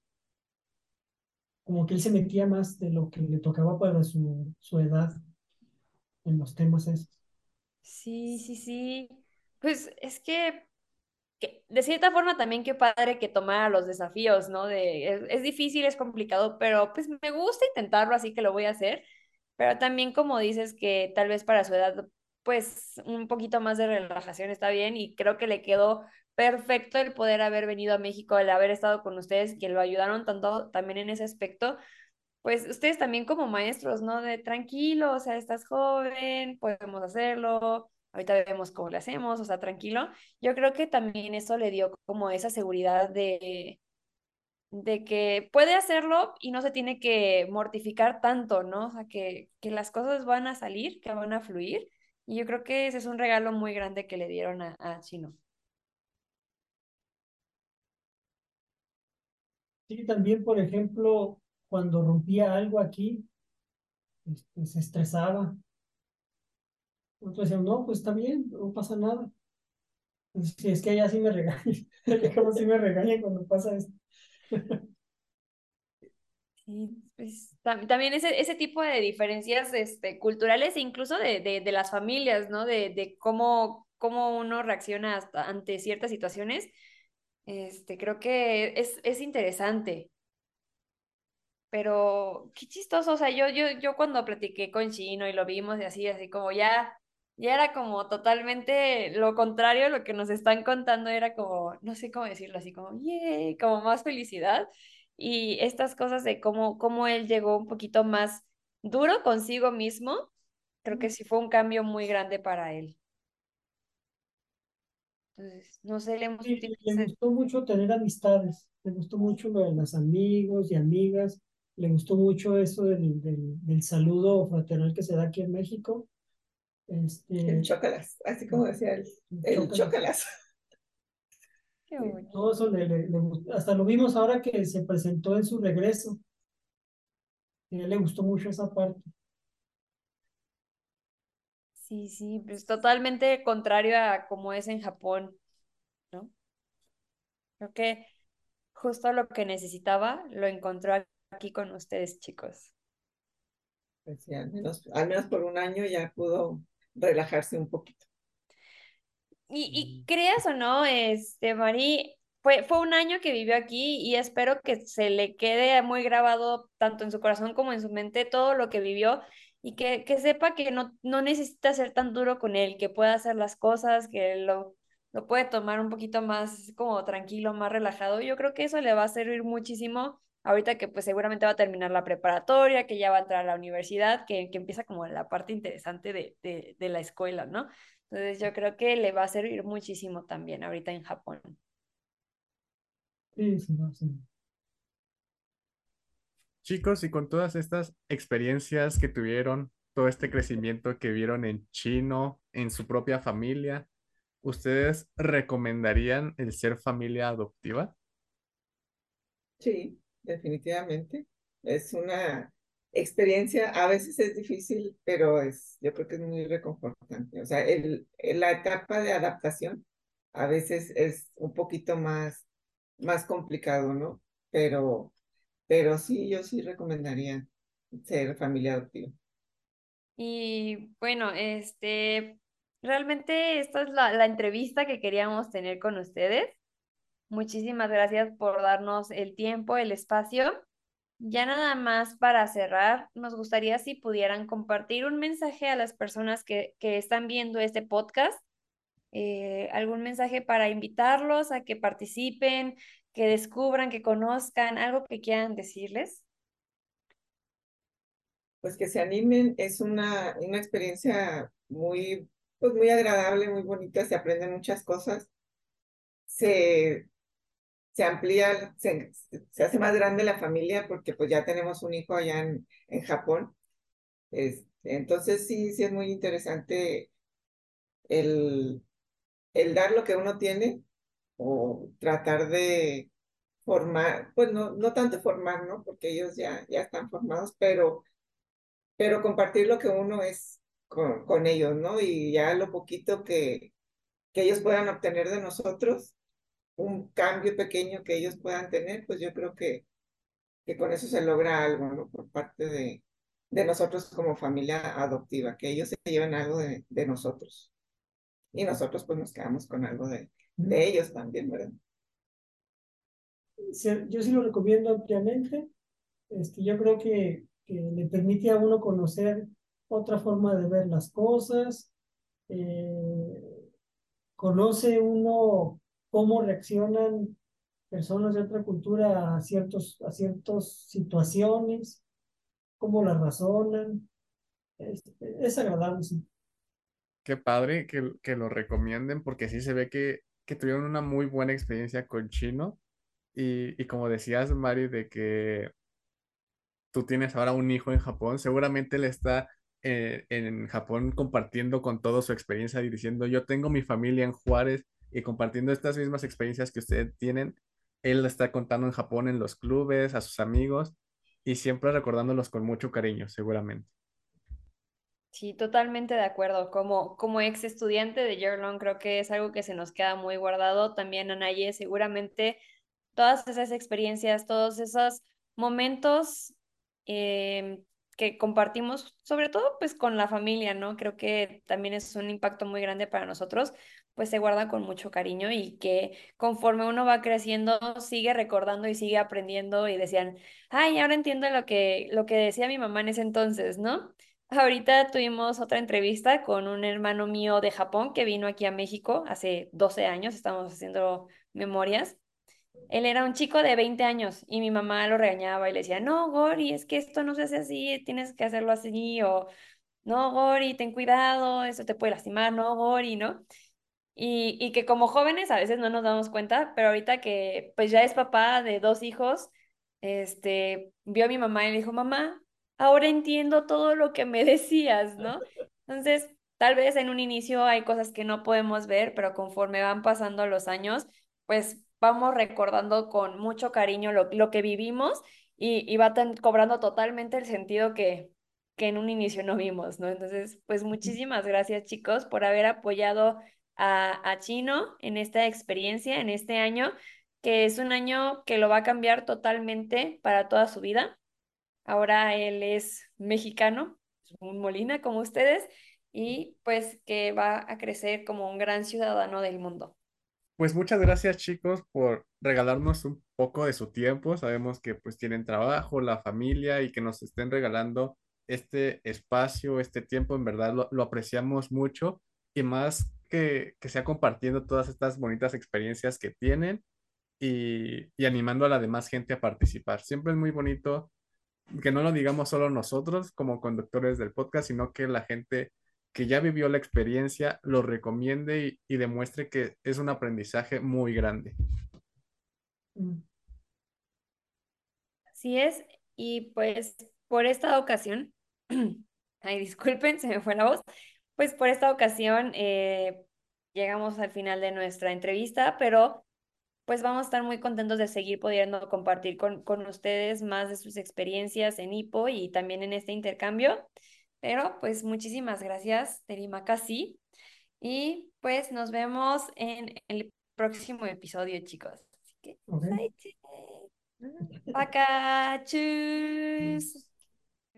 Como que él se metía más de lo que le tocaba para su, su edad en los temas esos. Sí, sí, sí. Pues es que, de cierta forma también qué padre que tomara los desafíos, ¿no? De, es, es difícil, es complicado, pero pues me gusta intentarlo, así que lo voy a hacer. Pero también como dices que tal vez para su edad, pues un poquito más de relajación está bien y creo que le quedó perfecto el poder haber venido a México, el haber estado con ustedes, que lo ayudaron tanto también en ese aspecto pues ustedes también como maestros, ¿no? De tranquilo, o sea, estás joven, podemos hacerlo, ahorita vemos cómo le hacemos, o sea, tranquilo. Yo creo que también eso le dio como esa seguridad de, de que puede hacerlo y no se tiene que mortificar tanto, ¿no? O sea, que, que las cosas van a salir, que van a fluir. Y yo creo que ese es un regalo muy grande que le dieron a, a Chino. Sí, también, por ejemplo, cuando rompía algo aquí, este, se estresaba. Nosotros decíamos, no, pues está bien, no pasa nada. Si es que ella sí me regaña, ella (laughs) como sí me regaña cuando pasa esto. (laughs) Sí, pues, tam- también ese, ese tipo de diferencias este, culturales e incluso de, de, de las familias, ¿no? De, de cómo, cómo uno reacciona hasta- ante ciertas situaciones, este, creo que es, es interesante. Pero qué chistoso, o sea, yo, yo, yo cuando platiqué con Chino y lo vimos y así, así como ya Y era como totalmente lo contrario, lo que nos están contando era como, no sé cómo decirlo, así como, yay, como más felicidad. Y estas cosas de cómo, cómo él llegó un poquito más duro consigo mismo, creo que sí fue un cambio muy grande para él. Entonces, no sé, le hemos... Sí, le gustó mucho tener amistades, le gustó mucho lo de los amigos y amigas, le gustó mucho eso del, del, del saludo fraternal que se da aquí en México. Este, El chócalas, así como decía él, el chócalas. Qué bonito. todo eso le, le- le gustó. Hasta lo vimos ahora que se presentó en su regreso. Y a él le gustó mucho esa parte. Sí, sí, pues totalmente contrario a como es en Japón, ¿no? Creo que justo lo que necesitaba lo encontró aquí con ustedes, chicos. Pues sí, al menos, al menos por un año ya pudo relajarse un poquito. Y, y creas o no, este, Mari, fue, fue un año que vivió aquí y espero que se le quede muy grabado tanto en su corazón como en su mente todo lo que vivió y que, que sepa que no, no necesita ser tan duro con él, que puede hacer las cosas, que lo, lo puede tomar un poquito más como tranquilo, más relajado. Yo creo que eso le va a servir muchísimo ahorita que pues seguramente va a terminar la preparatoria, que ya va a entrar a la universidad, que, que empieza como la parte interesante de, de, de la escuela, ¿no? Entonces yo creo que le va a servir muchísimo también ahorita en Japón. Sí, sí, sí. Chicos, y con todas estas experiencias que tuvieron, todo este crecimiento que vieron en chino, en su propia familia, ¿ustedes recomendarían el ser familia adoptiva? Sí, definitivamente. Es una experiencia, a veces es difícil, pero es, yo creo que es muy reconfortante. O sea, el, la etapa de adaptación a veces es un poquito más, más complicado, ¿no? Pero, pero sí, yo sí recomendaría ser familia adoptiva. Y bueno, este, realmente esta es la, la entrevista que queríamos tener con ustedes. Muchísimas gracias por darnos el tiempo, el espacio. Ya nada más para cerrar, nos gustaría si pudieran compartir un mensaje a las personas que, que están viendo este podcast, eh, algún mensaje para invitarlos a que participen, que descubran, que conozcan, algo que quieran decirles. Pues que se animen, es una, una experiencia muy, pues muy agradable, muy bonita, se aprenden muchas cosas. Se, se amplía, se, se hace más grande la familia porque pues ya tenemos un hijo allá en, en Japón. Entonces sí, sí es muy interesante el, el dar lo que uno tiene o tratar de formar, pues no, no tanto formar, ¿no? Porque ellos ya, ya están formados, pero, pero compartir lo que uno es con, con ellos, ¿no? Y ya lo poquito que, que ellos puedan obtener de nosotros, un cambio pequeño que ellos puedan tener, pues yo creo que, que con eso se logra algo, ¿no? Por parte de, de nosotros como familia adoptiva, que ellos se lleven algo de, de nosotros. Y nosotros pues nos quedamos con algo de, de ellos también, ¿verdad? Yo sí lo recomiendo ampliamente. Este, yo creo que, que le permite a uno conocer otra forma de ver las cosas. eh, conoce uno cómo reaccionan personas de otra cultura a ciertos, a ciertas situaciones, cómo las razonan. Este, es agradable, sí. Qué padre que, que lo recomienden porque sí se ve que, que tuvieron una muy buena experiencia con chino. Y, y como decías, Mari, de que tú tienes ahora un hijo en Japón, seguramente él está eh, en Japón compartiendo con toda su experiencia y diciendo, yo tengo mi familia en Juárez y compartiendo estas mismas experiencias que ustedes tienen, él está contando en Japón, en los clubes, a sus amigos y siempre recordándolos con mucho cariño, seguramente. Sí, totalmente de acuerdo. Como, como ex estudiante de Yearlong, creo que es algo que se nos queda muy guardado. También, Anaye, seguramente todas esas experiencias, todos esos momentos em, que compartimos, sobre todo pues con la familia, ¿no? Creo que también es un impacto muy grande para nosotros, pues se guarda con mucho cariño y que conforme uno va creciendo, sigue recordando y sigue aprendiendo y decían, ay, ahora entiendo lo que, lo que decía mi mamá en ese entonces, ¿no? ahorita tuvimos otra entrevista con un hermano mío de Japón que vino aquí a México hace 12 años, estamos haciendo memorias. Él era un chico de 20 años y mi mamá lo regañaba y le decía, no, Gori, es que esto no se hace así, tienes que hacerlo así, o no, Gori, ten cuidado, eso te puede lastimar, no, Gori, ¿no? Y, y que como jóvenes a veces no nos damos cuenta, pero ahorita que pues ya es papá de dos hijos, este, vio a mi mamá y le dijo, mamá, ahora entiendo todo lo que me (laughs) decías, ¿no? Entonces, tal vez en un inicio hay cosas que no podemos ver, pero conforme van pasando los años, pues vamos recordando con mucho cariño lo, lo que vivimos y, y va cobrando totalmente el sentido que, que en un inicio no vimos, ¿no? Entonces, pues muchísimas gracias chicos por haber apoyado a, a Chino en esta experiencia, en este año, que es un año que lo va a cambiar totalmente para toda su vida. Ahora él es mexicano, un Molina como ustedes, y pues que va a crecer como un gran ciudadano del mundo. Pues muchas gracias chicos por regalarnos un poco de su tiempo. Sabemos que pues tienen trabajo, la familia y que nos estén regalando este espacio, este tiempo, en verdad lo, lo apreciamos mucho y más que, que sea compartiendo todas estas bonitas experiencias que tienen y, y animando a la demás gente a participar. Siempre es muy bonito que no lo digamos solo nosotros como conductores del podcast, sino que la gente que ya vivió la experiencia lo recomiende y, y demuestre que es un aprendizaje muy grande. Así es, y pues por esta ocasión, (clears throat) ay, disculpen, se me fue la voz, pues por esta ocasión eh, llegamos al final de nuestra entrevista, pero pues vamos a estar muy contentos de seguir pudiendo compartir con, con ustedes más de sus experiencias en IPO y también en este intercambio. Pero pues muchísimas gracias, Terimacasi. Y pues nos vemos en el próximo episodio, chicos. Así que, Okay. Chus.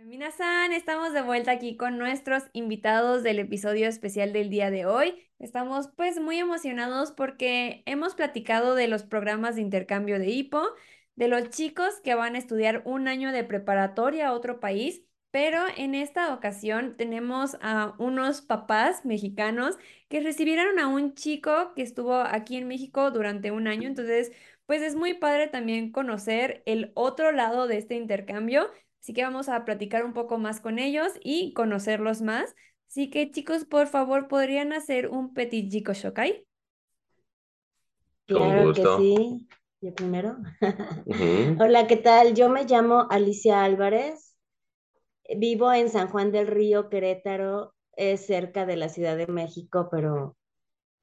Minasan, estamos de vuelta aquí con nuestros invitados del episodio especial del día de hoy. Estamos pues muy emocionados porque hemos platicado de los programas de intercambio de IPO, de los chicos que van a estudiar un año de preparatoria a otro país, pero en esta ocasión tenemos a unos papás mexicanos que recibieron a un chico que estuvo aquí en México durante un año, entonces pues es muy padre también conocer el otro lado de este intercambio. Así que vamos a platicar un poco más con ellos y conocerlos más. Así que chicos, por favor, ¿podrían hacer un petit Jiko Shokai? Con Claro que sí. Yo primero. (laughs) Hola, ¿qué tal? Yo me llamo Alicia Álvarez. Vivo en San Juan del Río, Querétaro. Es cerca de la Ciudad de México, pero,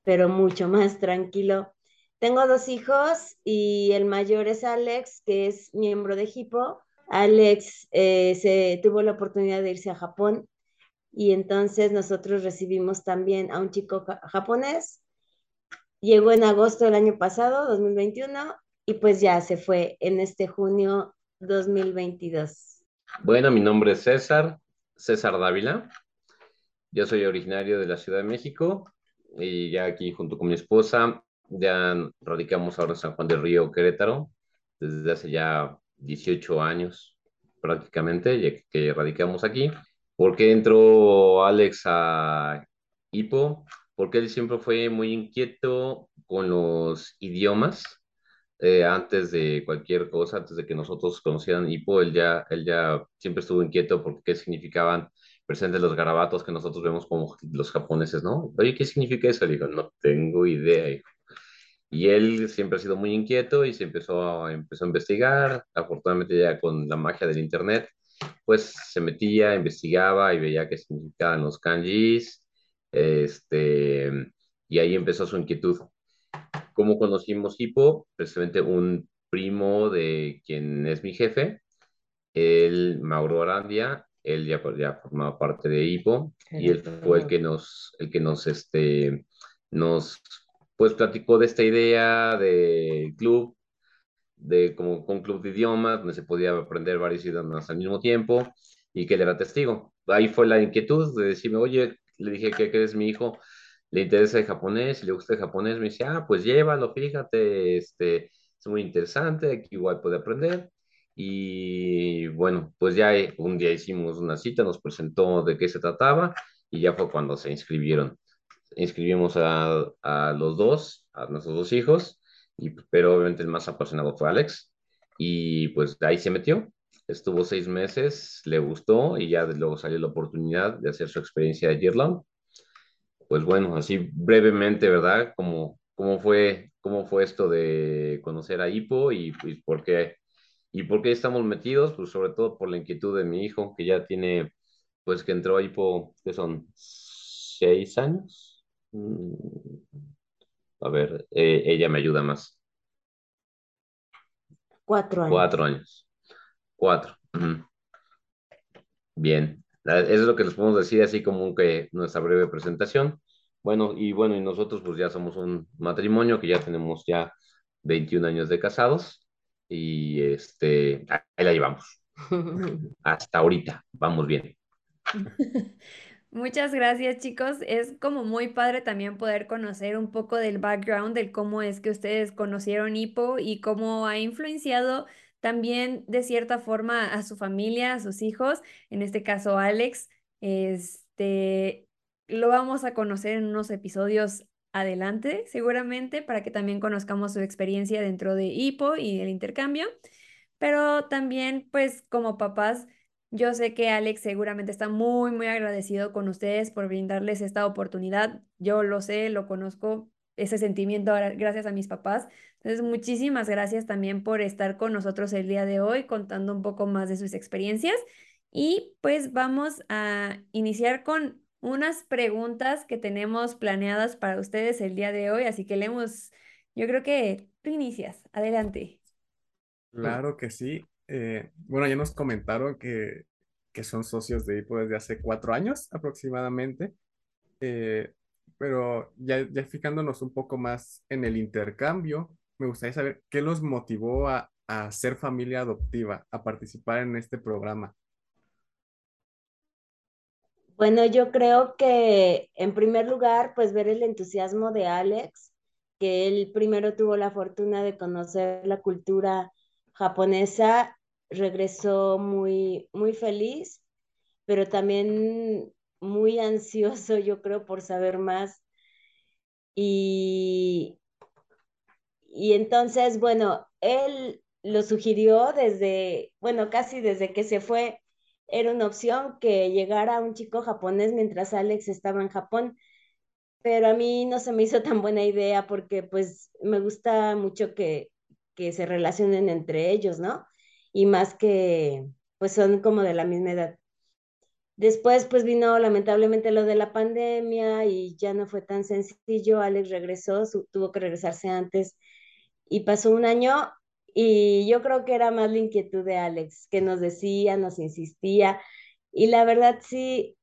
pero mucho más tranquilo. Tengo dos hijos y el mayor es Alex, que es miembro de Hipo. Alex eh, se tuvo la oportunidad de irse a Japón y entonces nosotros recibimos también a un chico ja- japonés. Llegó en agosto del año pasado, 2021, y pues ya se fue en este junio 2022. Bueno, mi nombre es César, César Dávila. Yo soy originario de la Ciudad de México y ya aquí junto con mi esposa ya radicamos ahora en San Juan del Río, Querétaro, desde hace ya 18 años prácticamente, que radicamos aquí. ¿Por qué entró Alex a Hipo? Porque él siempre fue muy inquieto con los idiomas. eh, antes de cualquier cosa, antes de que nosotros conocieran Hipo, él ya, él ya siempre estuvo inquieto porque qué significaban presentes los garabatos que nosotros vemos como los japoneses, ¿no? Oye, ¿qué significa eso? Le digo, no tengo idea, hijo. Y él siempre ha sido muy inquieto y se empezó a, empezó a investigar, afortunadamente ya con la magia del internet, pues se metía, investigaba y veía qué significaban los kanjis, este, y ahí empezó su inquietud. ¿Cómo conocimos Hippo? Precisamente un primo de quien es mi jefe, el Mauro Arandia, él ya, ya formaba parte de Hippo y él fue el que nos, el que nos, este, nos, pues platicó de esta idea del club, de como un club de idiomas, donde se podía aprender varios idiomas al mismo tiempo y que él era testigo. Ahí fue la inquietud de decirme, oye, le dije que, que es mi hijo, le interesa el japonés, le gusta el japonés, me dice, ah, pues llévalo, fíjate, este, es muy interesante, aquí igual puede aprender. y bueno, pues ya eh, un día hicimos una cita, nos presentó de qué se trataba y ya fue cuando se inscribieron. Inscribimos a, a los dos, a nuestros dos hijos, y, pero obviamente el más apasionado fue Alex y pues ahí se metió. Estuvo seis meses, le gustó y ya luego salió la oportunidad de hacer su experiencia de Irland. Pues bueno, así brevemente, ¿verdad? Como cómo fue, cómo fue esto de conocer a Hipo y pues, por qué ¿Y por qué estamos metidos? Pues sobre todo por la inquietud de mi hijo, que ya tiene, pues que entró ahí por, ¿qué son? ¿Seis años? Mm, a ver, eh, ella me ayuda más. Cuatro años. Cuatro años. Cuatro. Bien. Eso es lo que les podemos decir, así como que nuestra breve presentación. Bueno, y bueno, y nosotros pues ya somos un matrimonio que ya tenemos ya 21 años de casados y este, ahí la llevamos. (laughs) Hasta ahorita, vamos bien. (laughs) Muchas gracias chicos. Es como muy padre también poder conocer un poco del background, del cómo es que ustedes conocieron Hippo y cómo ha influenciado también de cierta forma a su familia, a sus hijos, en este caso Alex. Este, lo vamos a conocer en unos episodios adelante, seguramente, para que también conozcamos su experiencia dentro de HIPO y el intercambio. Pero también, pues, como papás, yo sé que Alex seguramente está muy, muy agradecido con ustedes por brindarles esta oportunidad. Yo lo sé, lo conozco, ese sentimiento gracias a mis papás. Entonces, muchísimas gracias también por estar con nosotros el día de hoy, contando un poco más de sus experiencias. Y pues vamos a iniciar con unas preguntas que tenemos planeadas para ustedes el día de hoy, así que leemos, yo creo que tú inicias, adelante. Claro que sí. Eh, bueno, ya nos comentaron que, que son socios de IPO desde hace cuatro años aproximadamente, eh, pero ya, ya fijándonos un poco más en el intercambio, me gustaría saber qué los motivó a, a ser familia adoptiva, a participar en este programa. Bueno, yo creo que en primer lugar, pues ver el entusiasmo de Alex, que él primero tuvo la fortuna de conocer la cultura japonesa, regresó muy, muy feliz, pero también muy ansioso, yo creo, por saber más. Y, y entonces, bueno, él lo sugirió desde, bueno, casi desde que se fue era una opción que llegara un chico japonés mientras Alex estaba en Japón, pero a mí no se me hizo tan buena idea porque pues me gusta mucho que, que se relacionen entre ellos, ¿no? Y más que pues son como de la misma edad. Después pues vino lamentablemente lo de la pandemia y ya no fue tan sencillo. Alex regresó, tuvo que regresarse antes y pasó un año y yo creo que era más la inquietud de Alex, que nos decía, nos insistía. Y la verdad sí,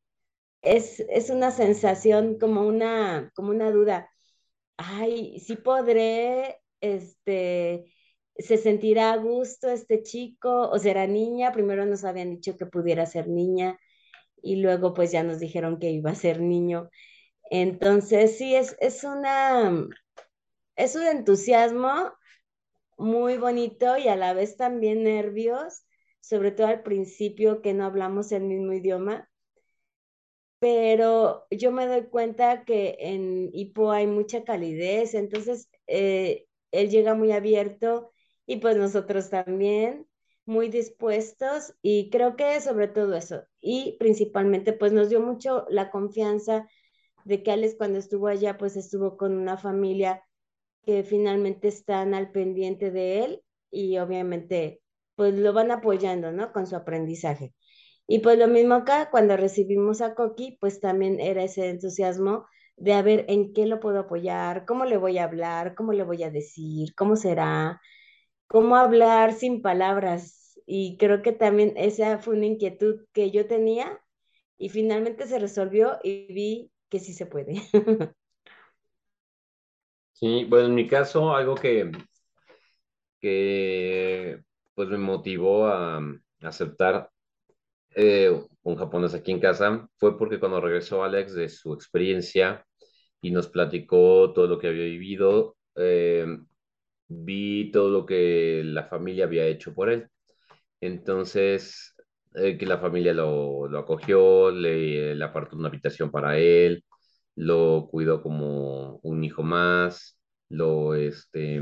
es, es una sensación como una, como una duda. Ay, sí podré, este, se sentirá a gusto este chico o será niña. Primero nos habían dicho que pudiera ser niña y luego pues ya nos dijeron que iba a ser niño. Entonces sí, es, es una, es un entusiasmo muy bonito y a la vez también nervios, sobre todo al principio que no hablamos el mismo idioma. Pero yo me doy cuenta que en Ipo hay mucha calidez, entonces eh, él llega muy abierto y pues nosotros también muy dispuestos y creo que sobre todo eso y principalmente pues nos dio mucho la confianza de que Alex cuando estuvo allá pues estuvo con una familia que finalmente están al pendiente de él y obviamente pues lo van apoyando, ¿no? Con su aprendizaje. Y pues lo mismo acá, cuando recibimos a Coqui, pues también era ese entusiasmo de a ver en qué lo puedo apoyar, cómo le voy a hablar, cómo le voy a decir, cómo será, cómo hablar sin palabras. Y creo que también esa fue una inquietud que yo tenía y finalmente se resolvió y vi que sí se puede. (laughs) Sí, bueno, en mi caso, algo que, que pues me motivó a, aceptar eh, un japonés aquí en casa fue porque cuando regresó Alex de su experiencia y nos platicó todo lo que había vivido, eh, vi todo lo que la familia había hecho por él. Entonces, eh, que la familia lo, acogió, le, le apartó una habitación para él, lo cuidó como un hijo más, lo, este,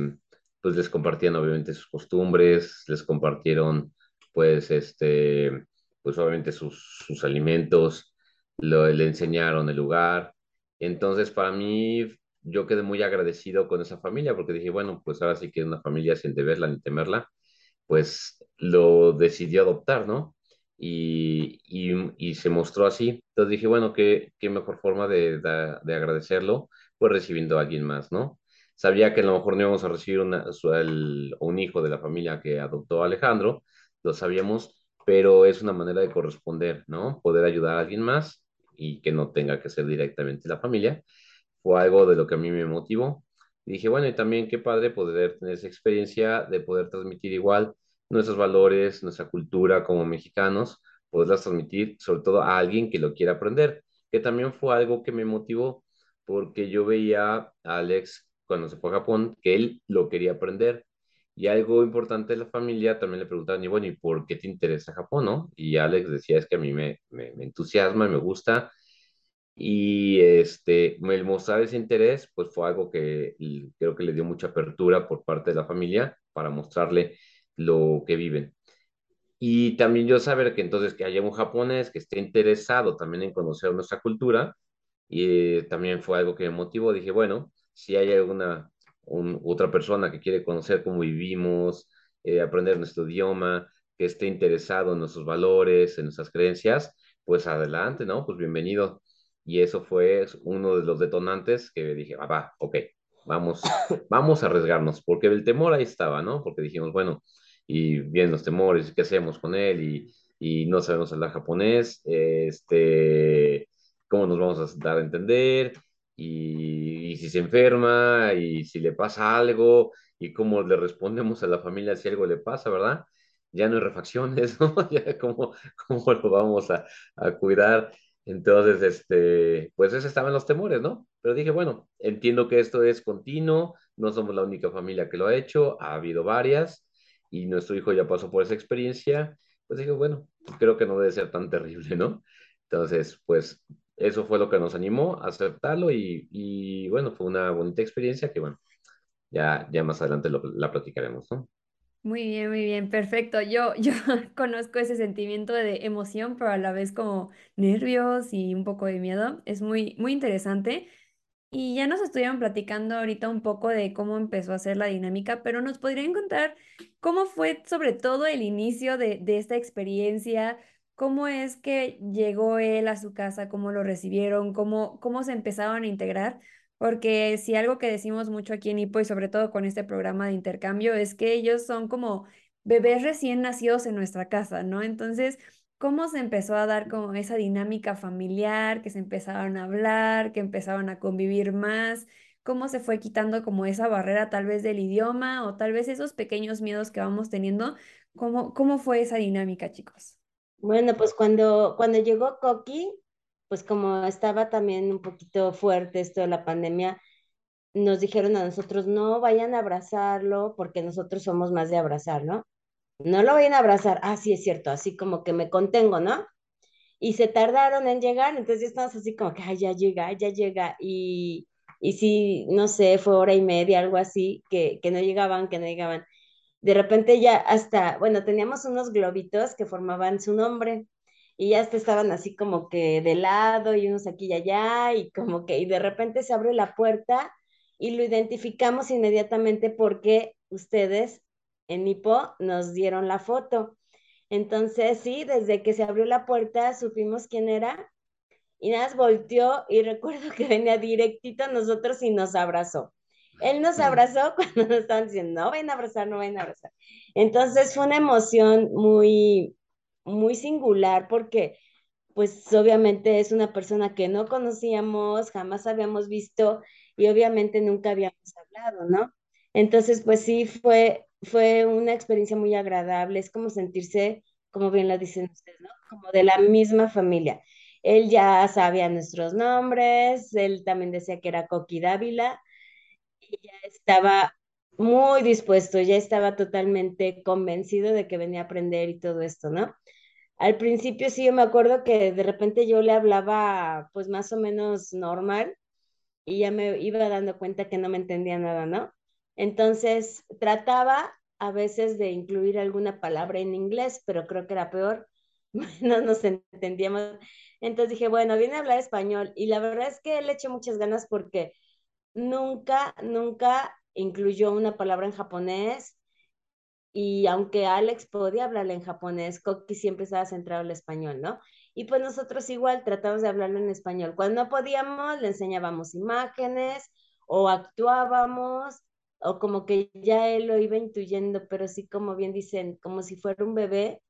pues les compartían obviamente sus costumbres, les compartieron, pues, este, pues obviamente sus, sus alimentos, lo, le enseñaron el lugar. Entonces, para mí, yo quedé muy agradecido con esa familia porque dije, bueno, pues ahora sí que una familia sin deberla ni temerla pues lo decidió adoptar, ¿no? Y, y, se mostró así. Entonces dije, bueno, qué, qué mejor forma de, de, de, agradecerlo, pues recibiendo a alguien más, ¿no? Sabía que a lo mejor no íbamos a recibir una, un hijo de la familia que adoptó a Alejandro, lo sabíamos, pero es una manera de corresponder, ¿no? Poder ayudar a alguien más y que no tenga que ser directamente la familia. Fue algo de lo que a mí me motivó dije, bueno, y también qué padre poder tener esa experiencia de poder transmitir igual nuestros valores, nuestra cultura como mexicanos, poderlas transmitir sobre todo a alguien que lo quiera aprender, que también fue algo que me motivó porque yo veía a Alex cuando se fue a Japón que él lo quería aprender. Y algo importante de la familia también le preguntaban, y bueno, ¿y por qué te interesa Japón, no? Y Alex decía, es que a mí me, me, me entusiasma, me gusta, y este, el mostrar ese interés, pues fue algo que creo que le dio mucha apertura por parte de la familia para mostrarle lo que viven. Y también yo saber que entonces que haya un japonés que esté interesado también en conocer nuestra cultura, y también fue algo que me motivó. Dije, bueno, si hay alguna un, otra persona que quiere conocer cómo vivimos, eh, aprender nuestro idioma, que esté interesado en nuestros valores, en nuestras creencias, pues adelante, ¿no? Pues bienvenido y eso fue uno de los detonantes que dije, ah, va, ok, vamos, (laughs) vamos a arriesgarnos, porque el temor ahí estaba, ¿no? Porque dijimos, bueno, y bien los temores, ¿qué hacemos con él? Y, y no sabemos hablar japonés, este, ¿cómo nos vamos a dar a entender? Y, y, si se enferma, y si le pasa algo, y cómo le respondemos a la familia si algo le pasa, ¿verdad? Ya no hay refacciones, (laughs) ¿no? Ya cómo, cómo lo vamos a, a cuidar. Entonces, este, pues esos estaban los temores, ¿no? Pero dije, bueno, entiendo que esto es continuo, no somos la única familia que lo ha hecho, ha habido varias y nuestro hijo ya pasó por esa experiencia, pues dije, bueno, creo que no debe ser tan terrible, (laughs) ¿no? Entonces, pues eso fue lo que nos animó a aceptarlo y, y bueno, fue una bonita experiencia que, bueno, ya, ya más adelante lo, la platicaremos, ¿no? Muy bien, muy bien, perfecto. Yo, yo (laughs) conozco ese sentimiento de emoción, pero a la vez como nervios y un poco de miedo. Es muy, muy interesante. Y ya nos estuvieron platicando ahorita un poco de cómo empezó a ser la dinámica, pero nos podrían contar cómo fue sobre todo el inicio de, de esta experiencia, cómo es que llegó él a su casa, cómo lo recibieron, cómo, cómo se empezaron a integrar. Porque si algo que decimos mucho aquí en Hipo y sobre todo con este programa de intercambio es que ellos son como bebés recién nacidos en nuestra casa, ¿no? Entonces, ¿cómo se empezó a dar como esa dinámica familiar, que se empezaron a hablar, que empezaron a convivir más? ¿Cómo se fue quitando como esa barrera tal vez del idioma o tal vez esos pequeños miedos que vamos teniendo? ¿Cómo, cómo fue esa dinámica, chicos? Bueno, pues cuando, cuando llegó Coqui, pues como estaba también un poquito fuerte esto de la pandemia, nos dijeron a nosotros, no vayan a abrazarlo porque nosotros somos más de abrazar, ¿no? No lo vayan a abrazar, ah, sí es cierto, así como que me contengo, ¿no? Y se tardaron en llegar, entonces ya estamos así como que, ay, ya llega, ya llega, y, y si, no sé, fue hora y media, algo así, que, que no llegaban, que no llegaban. De repente ya hasta, bueno, teníamos unos globitos que formaban su nombre, y ya estaban así como que de lado y unos aquí y allá y como que y de repente se abre la puerta y lo identificamos inmediatamente porque ustedes en Nipo nos dieron la foto. Entonces, sí, desde que se abrió la puerta supimos quién era y nada más volteó y (laughs) recuerdo que venía directito a nosotros y nos abrazó. Él nos abrazó (laughs) cuando nos estaban diciendo, no ven a abrazar, no ven a abrazar. Entonces fue una emoción muy, muy singular porque pues obviamente es una persona que no conocíamos, jamás habíamos visto y obviamente nunca habíamos hablado, ¿no? Entonces, pues sí, fue, fue una experiencia muy agradable, es como sentirse, como bien lo dicen ustedes, ¿no? Como de la misma familia. Él ya sabía nuestros nombres, él también decía que era Coqui Dávila y ya estaba muy dispuesto, ya estaba totalmente convencido de que venía a aprender y todo esto, ¿no? Al principio sí, yo me acuerdo que de repente yo le hablaba pues más o menos normal y ya me iba dando cuenta que no me entendía nada, ¿no? Entonces trataba a veces de incluir alguna palabra en inglés, pero creo que era peor, (laughs) no nos entendíamos. Entonces dije, bueno, viene a hablar español y la verdad es que le eché muchas ganas porque nunca, nunca incluyó una palabra en japonés y aunque Alex podía hablarle en japonés, Koki siempre estaba centrado en el español, ¿no? Y pues nosotros igual tratamos de hablarlo en español. Cuando no podíamos, le enseñábamos imágenes o actuábamos o como que ya él lo iba intuyendo, pero sí como bien dicen, como si fuera un bebé,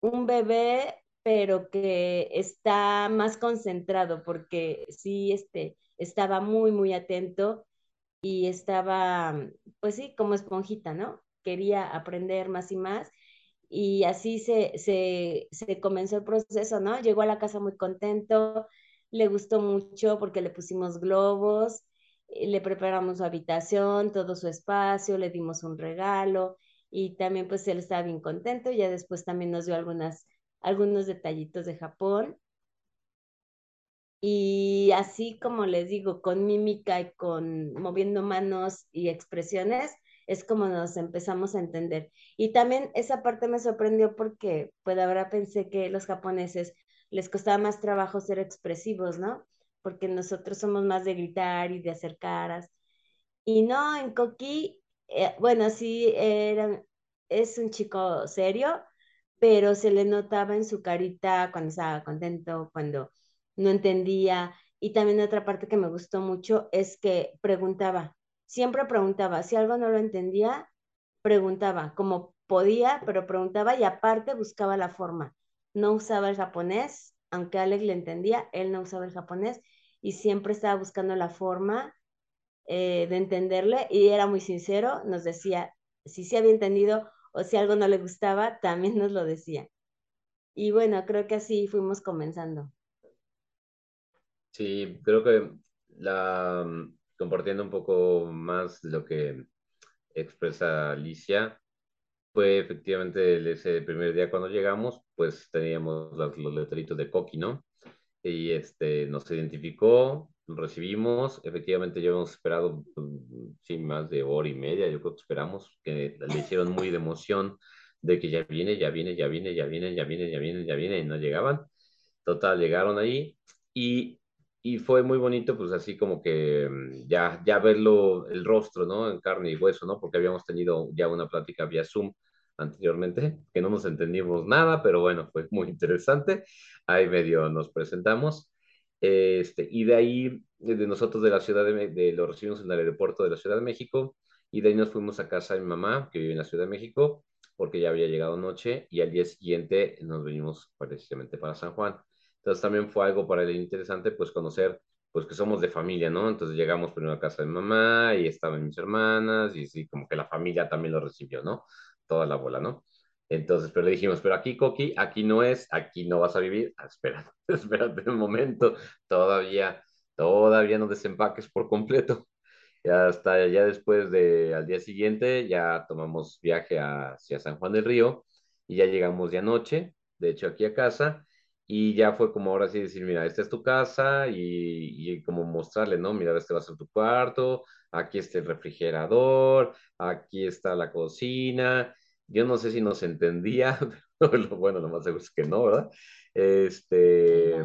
un bebé, pero que está más concentrado porque sí, este, estaba muy, muy atento y estaba, pues sí, como esponjita, ¿no? Quería aprender más y más y así se, se, comenzó el proceso, ¿no? Llegó a la casa muy contento, le gustó mucho porque le pusimos globos, eh, le preparamos su habitación, todo su espacio, le dimos un regalo y también pues él estaba bien contento, ya después también nos dio algunas, algunos detallitos de Japón. Y así como les digo, con mímica y con moviendo manos y expresiones, es como nos empezamos a entender. Y también esa parte me sorprendió porque, pues ahora pensé que los japoneses les costaba más trabajo ser expresivos, ¿no? Porque nosotros somos más de gritar y de hacer caras. Y no, en Koki, eh, bueno, sí, era, es un chico serio, pero se le notaba en su carita cuando estaba contento, cuando no entendía. Y también otra parte que me gustó mucho es que preguntaba, siempre preguntaba, si algo no lo entendía, preguntaba, como podía, pero preguntaba y aparte buscaba la forma. No usaba el japonés, aunque Alex le entendía, él no usaba el japonés y siempre estaba buscando la forma eh, de entenderle y era muy sincero, nos decía si se había entendido o si algo no le gustaba, también nos lo decía. Y bueno, creo que así fuimos comenzando. Sí, creo que la, compartiendo un poco más lo que expresa Alicia, fue efectivamente ese primer día cuando llegamos, pues teníamos los, los letreritos de Coqui, ¿no? Y este, nos identificó, recibimos, efectivamente ya hemos esperado, sí, más de hora y media, yo creo que esperamos, que le hicieron muy de emoción de que ya viene, ya viene, ya viene, ya viene, ya viene, ya viene, ya viene, y no llegaban. Total, llegaron ahí y y fue muy bonito, pues así como que mm, ya, ya verlo, el rostro, ¿no? En carne y hueso, ¿no? Porque habíamos tenido ya una plática vía Zoom anteriormente, que no nos entendimos nada, pero bueno, fue muy interesante. Ahí medio nos presentamos. Este, y de ahí, de nosotros de la ciudad de, de lo recibimos en el aeropuerto de la Ciudad de México, y de ahí nos fuimos a casa de mi mamá, que vive en la Ciudad de México, porque ya había llegado noche, y al día siguiente nos venimos precisamente para San Juan. Entonces también fue algo para él interesante, pues conocer, pues que somos de familia, ¿no? Entonces llegamos primero a casa de mamá y estaban mis hermanas y sí, como que la familia también lo recibió, ¿no? Toda la bola, ¿no? Entonces, pero le dijimos, pero aquí, Coqui, aquí no es, aquí no vas a vivir. Ah, espérate, (laughs) espérate un momento, todavía, todavía no desempaques por completo. Ya hasta ya después de, al día siguiente, ya tomamos viaje hacia San Juan del Río y ya llegamos de anoche, de hecho aquí a casa, y ya fue como ahora sí decir, mira, esta es tu casa y, y, como mostrarle, ¿no? Mira, este va a ser tu cuarto, aquí está el refrigerador, aquí está la cocina. Yo no sé si nos entendía, (laughs) pero lo bueno, lo más seguro es que no, ¿verdad? Este,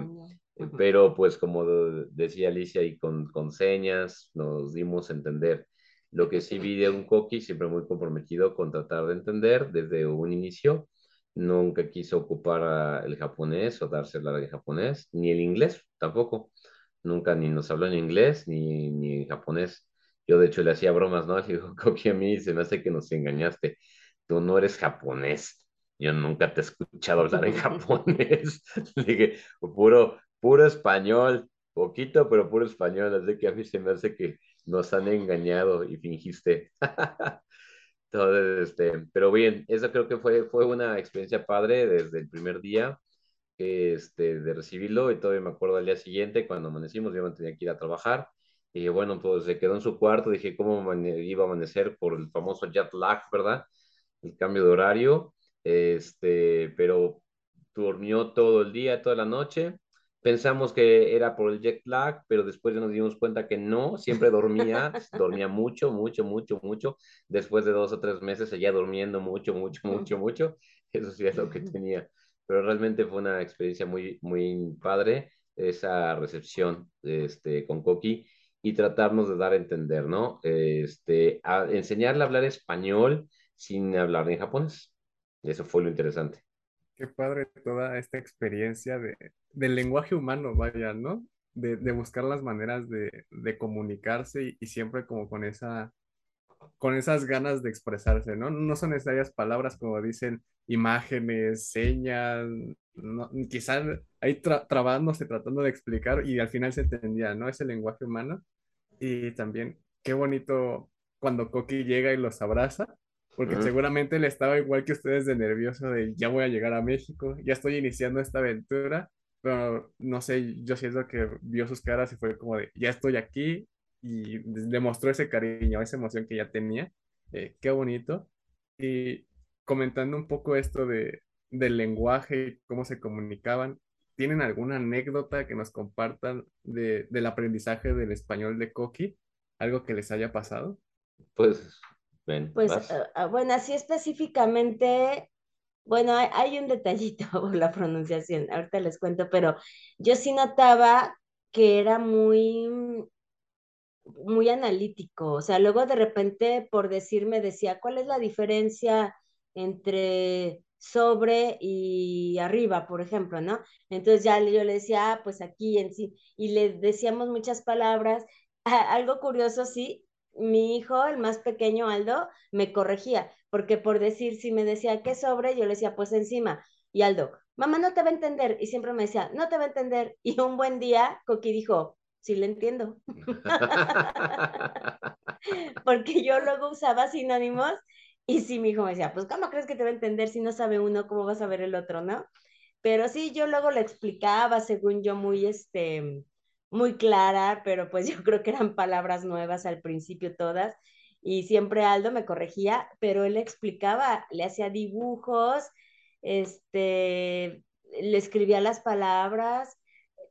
pero pues como decía Alicia y con, con señas nos dimos a entender. Lo que sí vi de un coqui, siempre muy comprometido con tratar de entender desde un inicio nunca quiso ocupar el japonés o dársela en japonés, ni el inglés tampoco. Nunca ni nos habló en inglés ni, ni en japonés. Yo de hecho le hacía bromas, ¿no? (laughs) Le digo, Koki, a mí se me hace que nos engañaste. Tú no eres japonés. Yo nunca te he escuchado hablar en (laughs) japonés. (laughs) Le dije, puro, puro español, poquito, pero puro español. Así que a mí se me hace que nos han engañado y fingiste. Entonces, este, pero bien, eso creo que fue, fue una experiencia padre desde el primer día este, de recibirlo y todavía me acuerdo al día siguiente cuando amanecimos, yo me tenía que ir a trabajar Y bueno, pues se quedó en su cuarto, dije cómo iba a amanecer por el famoso jet lag, ¿verdad? El cambio de horario, este, pero durmió todo el día, toda la noche. Pensamos que era por el jet lag, pero después ya nos dimos cuenta que no, siempre dormía, (laughs) dormía mucho, mucho, mucho, mucho. Después de dos o tres meses seguía durmiendo mucho, mucho, mucho, mucho. (laughs) Eso sí es lo que tenía. Pero realmente fue una experiencia muy, muy padre esa recepción este, con Coqui y tratarnos de dar a entender, ¿no? Este, a enseñarle a hablar español sin hablar en japonés. Eso fue lo interesante. Qué padre toda esta experiencia de, del lenguaje humano, vaya, ¿no? De, de buscar las maneras de, de comunicarse y, siempre como con esa, con esas ganas de expresarse, ¿no? No son necesarias palabras como dicen imágenes, señas, no, quizás ahí tra trabándose, tratando de explicar y al final se entendía, ¿no? Ese lenguaje humano. Y también, qué bonito cuando Coqui llega y los abraza, porque uh -huh. seguramente él estaba igual que ustedes de nervioso de ya voy a llegar a México, ya estoy iniciando esta aventura, pero no sé, yo siento que vio sus caras y fue como de ya estoy aquí y demostró ese cariño, esa emoción que ya tenía. Eh, qué bonito. Y comentando un poco esto de, del lenguaje, cómo se comunicaban, ¿tienen alguna anécdota que nos compartan de, del aprendizaje del español de Coqui? ¿Algo que les haya pasado? Pues, ven, pues uh, bueno, así específicamente, bueno, hay, hay, un detallito (laughs) por la pronunciación, ahorita les cuento, pero yo sí notaba que era muy muy analítico, o sea, luego de repente por decirme decía, ¿cuál es la diferencia entre sobre y arriba, por ejemplo, ¿no? Entonces ya yo le decía, ah, pues aquí en sí, y le decíamos muchas palabras. Ah, algo curioso, sí, mi hijo, el más pequeño, Aldo, me corregía, porque por decir, si me decía que sobre, yo le decía, pues encima. Y Aldo, mamá no te va a entender, y siempre me decía, no te va a entender. Y un buen día, Coqui dijo, sí le entiendo. (laughs) (laughs) porque yo luego usaba sinónimos y sí, mi hijo me decía, pues, ¿cómo crees que te va a entender si no sabe uno, cómo va a saber el otro, no? Pero sí, yo luego le explicaba, según yo, muy, este, muy clara, pero pues yo creo que eran palabras nuevas al principio todas. Y siempre Aldo me corregía, pero él explicaba, le hacía dibujos, este, le escribía las palabras.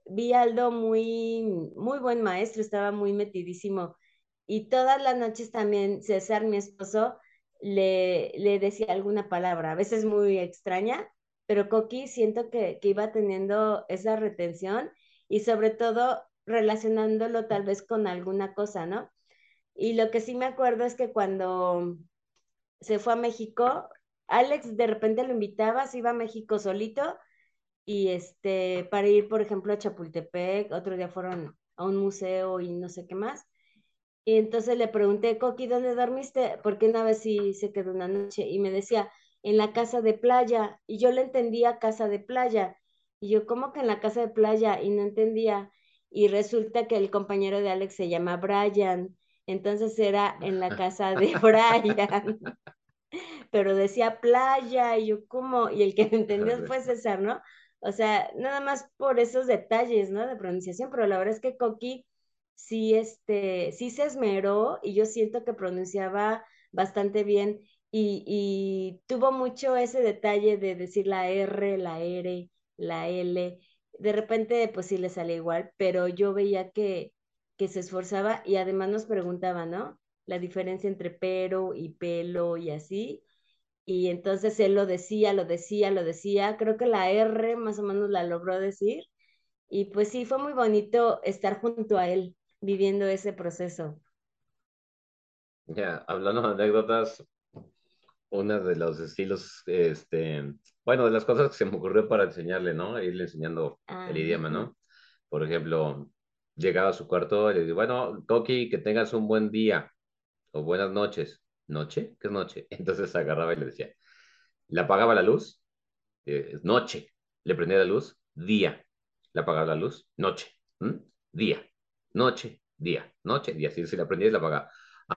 Vi a Aldo muy, muy buen maestro, estaba muy metidísimo. Y todas las noches también César, mi esposo, le, le decía alguna palabra, a veces muy extraña, pero Coqui siento que, que iba teniendo esa retención y sobre todo relacionándolo tal vez con alguna cosa, ¿no? Y lo que sí me acuerdo es que cuando se fue a México, Alex de repente lo invitaba, se iba a México solito y este, para ir, por ejemplo, a Chapultepec, otro día fueron a un museo y no sé qué más. Y entonces le pregunté, Coqui, ¿dónde dormiste? Porque una vez sí se quedó una noche y me decía, en la casa de playa. Y yo le entendía casa de playa. Y yo, ¿cómo que en la casa de playa? Y no entendía. Y resulta que el compañero de Alex se llama Brian. Entonces era en la (laughs) casa de Brian. Pero decía playa. Y yo, ¿cómo? Y el que me entendió fue César, ¿no? O sea, nada más por esos detalles, ¿no? De pronunciación. Pero la verdad es que Coqui sí, este, sí se esmeró y yo siento que pronunciaba bastante bien y, y, tuvo mucho ese detalle de decir la R, la R, la L. De repente, pues sí le sale igual, pero yo veía que, que se esforzaba y además nos preguntaba, ¿no? La diferencia entre pero y pelo y así. Y entonces él lo decía, lo decía, lo decía. Creo que la R más o menos la logró decir. Y pues sí, fue muy bonito estar junto a él viviendo ese proceso. Ya, hablando de anécdotas, uno de los estilos, este, bueno, de las cosas que se me ocurrió para enseñarle, ¿no? Irle enseñando ah, el idioma, ¿no? Por ejemplo, llegaba a su cuarto y le digo, bueno, Toki, que tengas un buen día o buenas noches. ¿Noche? ¿Qué es noche? (laughs) Entonces agarraba y le decía, le apagaba la luz, eh, noche, le prendía la luz, día, le apagaba la luz, noche, ¿Mm? día noche, día, noche, día. Si se la aprendía y la apagaba.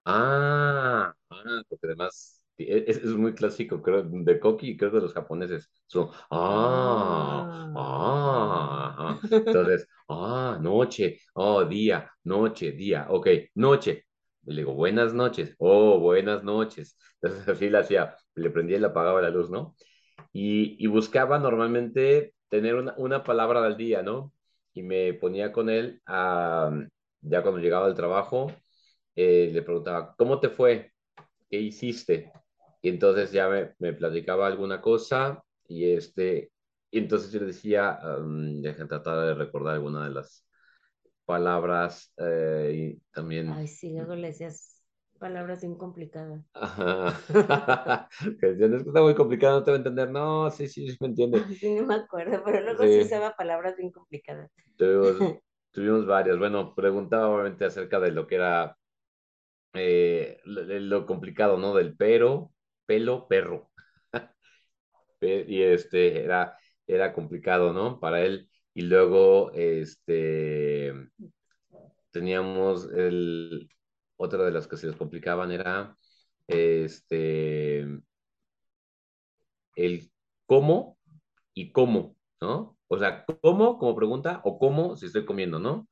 Ah, ah, porque además Es, es muy clásico, creo, de Koki creo de los japoneses. Son, ah, ah, ajá. Entonces, (laughs) ah, noche, oh, día, noche, día, ok, noche. Le digo, buenas noches, oh, buenas noches. (laughs) Entonces así le hacía, le prendía y le apagaba la luz, ¿no? Y, y buscaba normalmente tener una, una palabra al día, ¿no? Y me ponía con él, a, ya cuando llegaba al trabajo, eh, le preguntaba, ¿cómo te fue? ¿Qué hiciste? Y entonces ya me, me platicaba alguna cosa y este, y entonces yo le decía, um, dejen tratar de recordar alguna de las palabras eh, y también... Ay, sí, luego le decías palabras bien complicadas. Ajá. (laughs) Es que está muy complicado, no te voy a entender. No, sí, sí, sí me entiende. (laughs) Sí, no me acuerdo, pero luego Sí. sí usaba palabras bien complicadas. Tuvimos, (laughs) tuvimos varias. Bueno, preguntaba obviamente acerca de lo que era eh, lo, lo complicado, ¿no? Del pero, pelo, perro. (laughs) Pe- Y este era, era complicado, ¿no? Para él. Y luego, este, teníamos el, otra de las que se les complicaban era, este, el cómo y cómo, ¿no? O sea, ¿cómo? Como pregunta, o cómo si estoy comiendo, ¿no?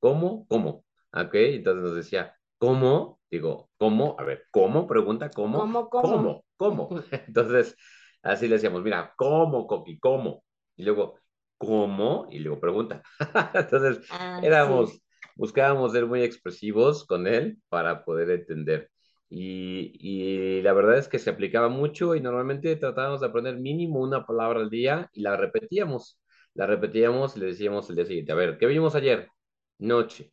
¿Cómo? ¿Cómo? ¿Ok? Entonces nos decía, ¿cómo? Digo, ¿cómo? A ver, ¿cómo? Pregunta, ¿cómo? ¿Cómo, cómo? ¿Cómo? ¿Cómo? (laughs) (laughs) Entonces, así le decíamos, mira, ¿cómo, Coqui? ¿Cómo? Y luego, ¿cómo? Y luego pregunta. (laughs) Entonces, Ah, éramos, sí. buscábamos ser muy expresivos con él para poder entender. Y, y la verdad es que se aplicaba mucho y normalmente tratábamos de aprender mínimo una palabra al día y la repetíamos. La repetíamos y le decíamos el día siguiente, a ver, ¿qué vimos ayer? Noche,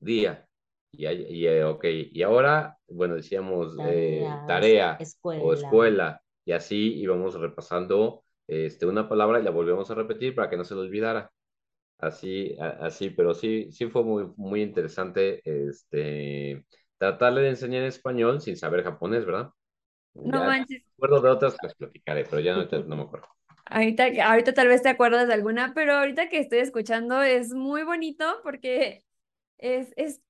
día. Y, y, eh, ok, y ahora, bueno, decíamos eh, tarea o escuela. escuela. Y así íbamos repasando este, una palabra y la volvíamos a repetir para que no se le olvidara. Así, a- así, pero sí, sí fue muy, muy interesante este, tratarle de enseñar español sin saber japonés, ¿verdad? No Ya manches. me acuerdo de otras que les platicaré, pero ya no, no me acuerdo. (laughs) Ahorita, ahorita tal vez te acuerdas de alguna, pero ahorita que estoy escuchando es muy bonito porque es, es,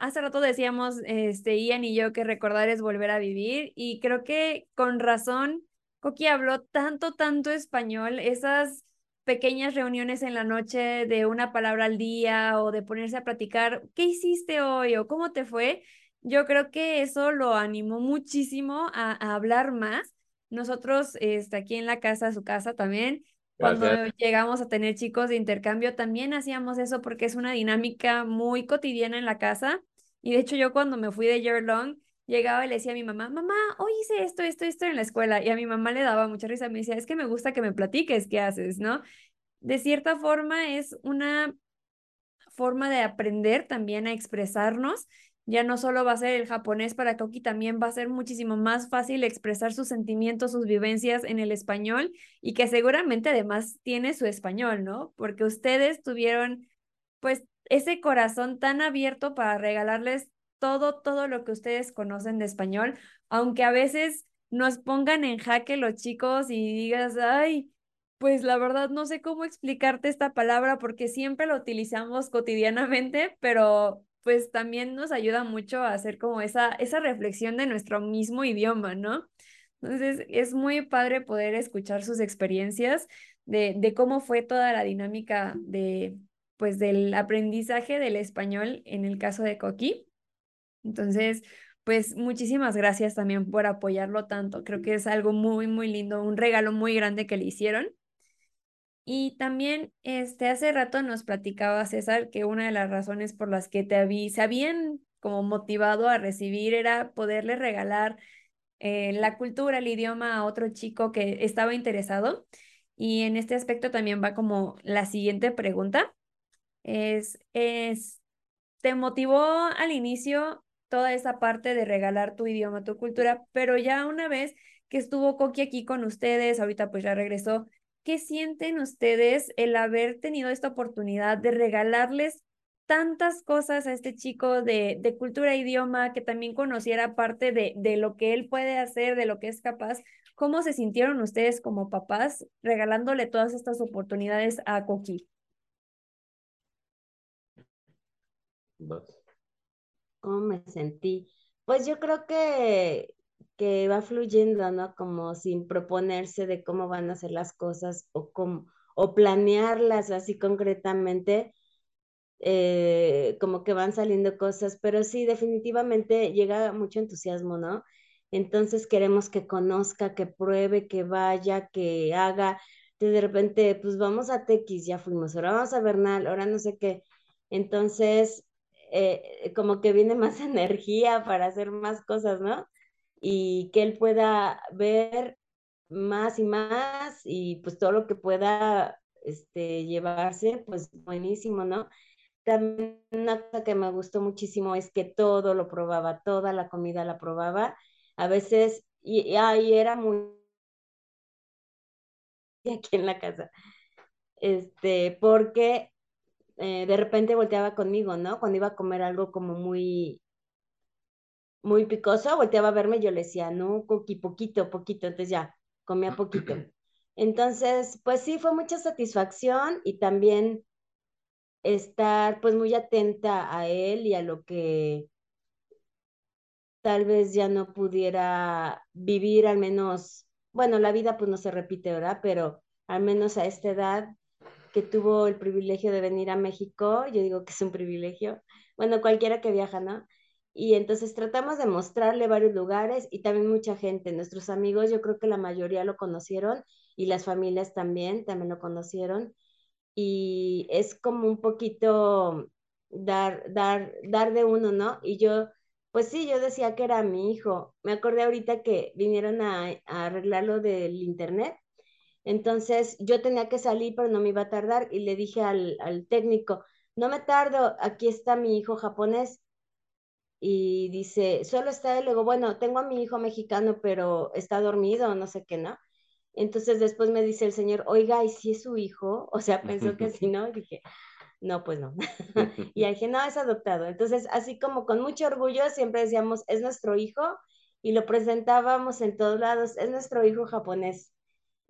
hace rato decíamos, este, Ian y yo, que recordar es volver a vivir y creo que con razón Coqui habló tanto, tanto español, esas pequeñas reuniones en la noche de una palabra al día o de ponerse a platicar, ¿qué hiciste hoy o cómo te fue? Yo creo que eso lo animó muchísimo a, a hablar más. Nosotros, este, aquí en la casa, su casa también, cuando Gracias. llegamos a tener chicos de intercambio, también hacíamos eso porque es una dinámica muy cotidiana en la casa. Y de hecho yo cuando me fui de year long, llegaba y le decía a mi mamá, mamá, hoy hice esto, esto, esto en la escuela. Y a mi mamá le daba mucha risa, me decía, es que me gusta que me platiques qué haces, ¿no? De cierta forma es una forma de aprender también a expresarnos. Ya no solo va a ser el japonés para Koki, también va a ser muchísimo más fácil expresar sus sentimientos, sus vivencias en el español y que seguramente además tiene su español, ¿no? Porque ustedes tuvieron pues ese corazón tan abierto para regalarles todo, todo lo que ustedes conocen de español, aunque a veces nos pongan en jaque los chicos y digas, ay, pues la verdad no sé cómo explicarte esta palabra porque siempre lo utilizamos cotidianamente, pero pues también nos ayuda mucho a hacer como esa, esa reflexión de nuestro mismo idioma, ¿no? Entonces es muy padre poder escuchar sus experiencias de, de cómo fue toda la dinámica de, pues, del aprendizaje del español en el caso de Coqui. Entonces, pues muchísimas gracias también por apoyarlo tanto. Creo que es algo muy, muy lindo, un regalo muy grande que le hicieron. Y también, este, hace rato nos platicaba César que una de las razones por las que te habí, se habían como motivado a recibir era poderle regalar eh, la cultura, el idioma a otro chico que estaba interesado. Y en este aspecto también va como la siguiente pregunta. Es, es, ¿te motivó al inicio toda esa parte de regalar tu idioma, tu cultura? Pero ya una vez que estuvo Coqui aquí con ustedes, ahorita pues ya regresó, ¿qué sienten ustedes el haber tenido esta oportunidad de regalarles tantas cosas a este chico de, de cultura e idioma, que también conociera parte de, de lo que él puede hacer, de lo que es capaz? ¿Cómo se sintieron ustedes como papás regalándole todas estas oportunidades a Coqui? ¿Cómo me sentí? Pues yo creo que que va fluyendo, ¿no? Como sin proponerse de cómo van a ser las cosas o, cómo, o planearlas así concretamente, eh, como que van saliendo cosas, pero sí, definitivamente llega mucho entusiasmo, ¿no? Entonces queremos que conozca, que pruebe, que vaya, que haga. de repente, pues vamos a Tequis, ya fuimos, ahora vamos a Bernal, ahora no sé qué. Entonces, eh, como que viene más (laughs) energía para hacer más cosas, ¿no? Y que él pueda ver más y más y pues todo lo que pueda este, llevarse, pues buenísimo, ¿no? También una cosa que me gustó muchísimo es que todo lo probaba, toda la comida la probaba. A veces, y, ahí era muy (laughs) aquí en la casa, este, porque eh, de repente volteaba conmigo, ¿no? Cuando iba a comer algo como muy, muy picoso, volteaba a verme y yo le decía, no, coqui, poquito, poquito, entonces ya, comía poquito. (clears throat) Entonces, pues sí, fue mucha satisfacción y también estar pues muy atenta a él y a lo que tal vez ya no pudiera vivir, al menos, bueno, la vida pues no se repite, ¿verdad? Pero al menos a esta edad que tuvo el privilegio de venir a México, yo digo que es un privilegio, bueno, cualquiera que viaja, ¿no? Y entonces tratamos de mostrarle varios lugares y también mucha gente, nuestros amigos, yo creo que la mayoría lo conocieron y las familias también, también lo conocieron. Y es como un poquito dar, dar, dar de uno, ¿no? Y yo, pues sí, yo decía que era mi hijo. Me acordé ahorita que vinieron a, a arreglarlo del internet entonces yo tenía que salir, pero no me iba a tardar y le dije al, técnico, no me tardo, aquí está mi hijo japonés. Y dice, solo está él. Luego, bueno, tengo a mi hijo mexicano, pero está dormido, no sé qué, ¿no? Entonces después me dice el señor, oiga, ¿y si es su hijo? O sea, pensó que sí, ¿no? Y dije, no, pues no. (laughs) y dije, no, es adoptado. Entonces, así como con mucho orgullo, siempre decíamos, es nuestro hijo, y lo presentábamos en todos lados, es nuestro hijo japonés.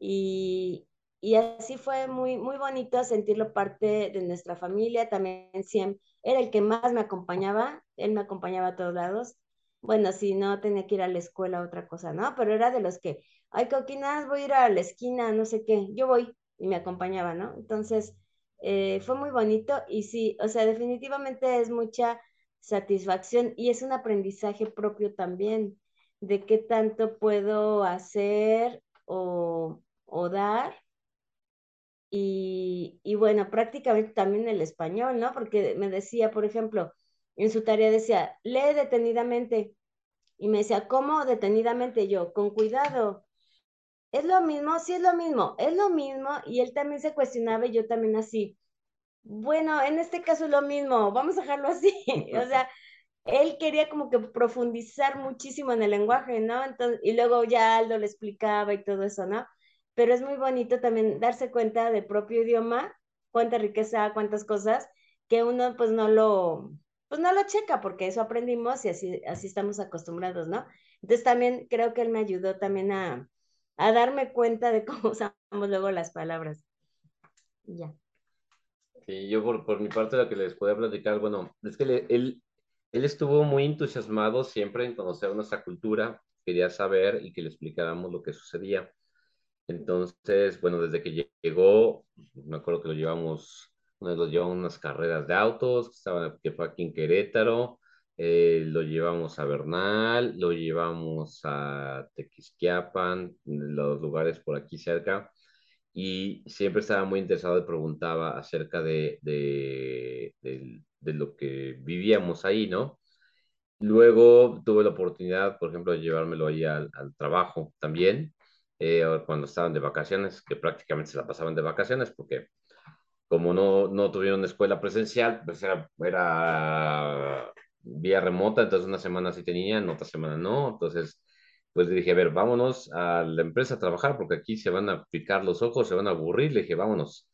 Y, y así fue muy, muy bonito sentirlo parte de nuestra familia. También siempre era el que más me acompañaba, él me acompañaba a todos lados. Bueno, si no tenía que ir a la escuela, otra cosa, ¿no? Pero era de los que, ay, Coquinas, voy a ir a la esquina, no sé qué, yo voy y me acompañaba, ¿no? Entonces, eh, fue muy bonito y sí, o sea, definitivamente es mucha satisfacción y es un aprendizaje propio también de qué tanto puedo hacer o, o dar. Y, y, bueno, prácticamente también el español, ¿no? Porque me decía, por ejemplo, en su tarea decía, lee detenidamente. Y me decía, ¿cómo detenidamente yo? Con cuidado. ¿Es lo mismo? Sí, es lo mismo. Es lo mismo. Y él también se cuestionaba y yo también así. Bueno, en este caso es lo mismo. Vamos a dejarlo así. (laughs) o sea, él quería como que profundizar muchísimo en el lenguaje, ¿no? Entonces, y luego ya Aldo le explicaba y todo eso, ¿no? Pero es muy bonito también darse cuenta del propio idioma, cuánta riqueza, cuántas cosas, que uno pues no lo, pues no lo checa, porque eso aprendimos y así, así estamos acostumbrados, ¿no? Entonces también creo que él me ayudó también a, a darme cuenta de cómo (laughs) usamos luego las palabras. Ya. Sí, yo por, por mi parte lo que les podía platicar, bueno, es que él, él estuvo muy entusiasmado siempre en conocer nuestra cultura, quería saber y que le explicáramos lo que sucedía. Entonces, bueno, desde que llegó, me acuerdo que lo llevamos, una vez lo llevamos unas carreras de autos, que, fue aquí en Querétaro, eh, lo llevamos a Bernal, lo llevamos a Tequisquiapan, los lugares por aquí cerca, y siempre estaba muy interesado y preguntaba acerca de, de, lo que vivíamos ahí, ¿no? Luego tuve la oportunidad, por ejemplo, de llevármelo ahí al trabajo también eh, cuando estaban de vacaciones, que prácticamente se la pasaban de vacaciones, porque como no, no tuvieron escuela presencial, pues era, era vía remota, entonces una semana sí tenían, otra semana no, entonces pues le dije, a ver, vámonos a la empresa a trabajar, porque aquí se van a picar los ojos, se van a aburrir, le dije, vámonos.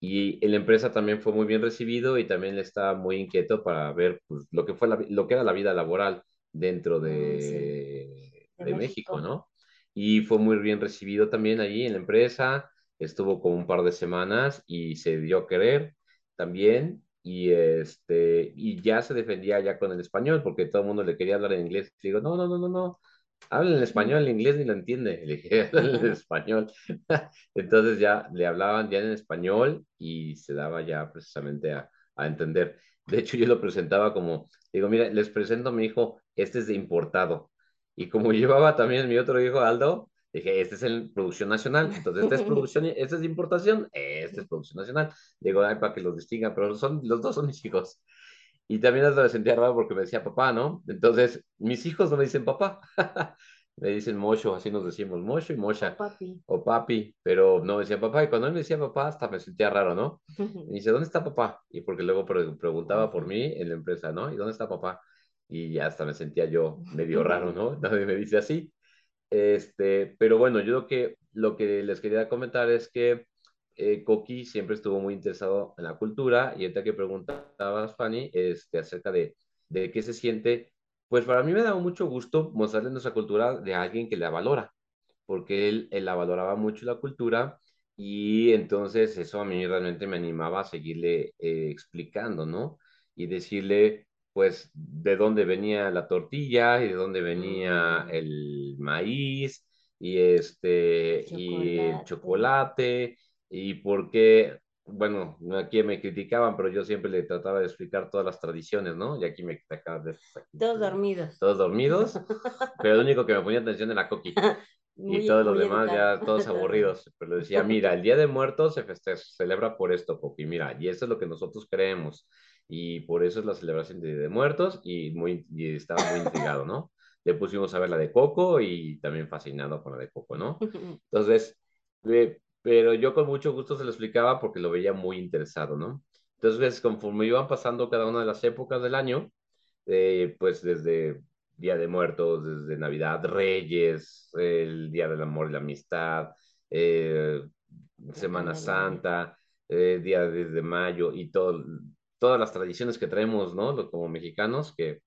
Y en la empresa también fue muy bien recibido y también le estaba muy inquieto para ver pues, lo, que fue lo que era la vida laboral dentro de, ah, de, México, ¿no? Y fue muy bien recibido también allí en la empresa, estuvo como un par de semanas y se dio a querer también y, este, y ya se defendía ya con el español porque todo el mundo le quería hablar en inglés. Y digo, no, no, no, no, no, habla en español, en inglés ni lo entiende. Le dije, (laughs) habla en español. (laughs) Entonces ya le hablaban ya en español y se daba ya precisamente a, a entender. De hecho, yo lo presentaba como, digo, mira, les presento a mi hijo, este es de importado. Y como (laughs) llevaba también mi otro hijo, Aldo, dije, este es el producción nacional, entonces este es (laughs) producción, este es importación, este es producción nacional. Digo, ay, para que los distingan, pero son, los dos son mis hijos. Y también hasta me sentía raro porque me decía papá, ¿no? Entonces, mis hijos no me dicen papá, (laughs) me dicen mocho, así nos decimos, mocho y mocha. Papi. O papi, pero no me decía papá. Y cuando él me decía papá, hasta me sentía raro, ¿no? Y dice, ¿dónde está papá? Y porque luego pre- preguntaba por mí en la empresa, ¿no? ¿Y dónde está papá? Y ya hasta me sentía yo medio raro, (laughs) ¿no? Nadie me dice así. Este, pero bueno, yo lo que, lo que les quería comentar es que eh, Coqui siempre estuvo muy interesado en la cultura y ahorita que preguntabas, Fanny, este, acerca de, de qué se siente, pues para mí me da mucho gusto mostrarle nuestra cultura de alguien que la valora, porque él, él la valoraba mucho la cultura y entonces eso a mí realmente me animaba a seguirle eh, explicando, ¿no? Y decirle, pues, de dónde venía la tortilla y de dónde venía el maíz y este y el chocolate y por qué, bueno, aquí me criticaban, pero yo siempre le trataba de explicar todas las tradiciones, ¿no? Y aquí me acaban de Todos dormidos. todos dormidos, (laughs) pero lo único que me ponía atención era Coqui. Muy- Y todos los demás educado. ya todos aburridos. Pero decía, mira, el Día de Muertos se festeja, se celebra por esto, Coqui, mira, y eso es lo que nosotros creemos. Y por eso es la celebración de de Muertos y, muy, y estaba muy intrigado, ¿no? Le pusimos a ver la de Coco y también fascinado con la de Coco, ¿no? (laughs) Entonces, eh, pero yo con mucho gusto se lo explicaba porque lo veía muy interesado, ¿no? Entonces, conforme iban pasando cada una de las épocas del año, eh, pues desde Día de Muertos, desde Navidad, Reyes, el Día del Amor y la Amistad, eh, Semana. Santa, eh, Día de Mayo y todo, todas las tradiciones que traemos, ¿no? Como mexicanos, que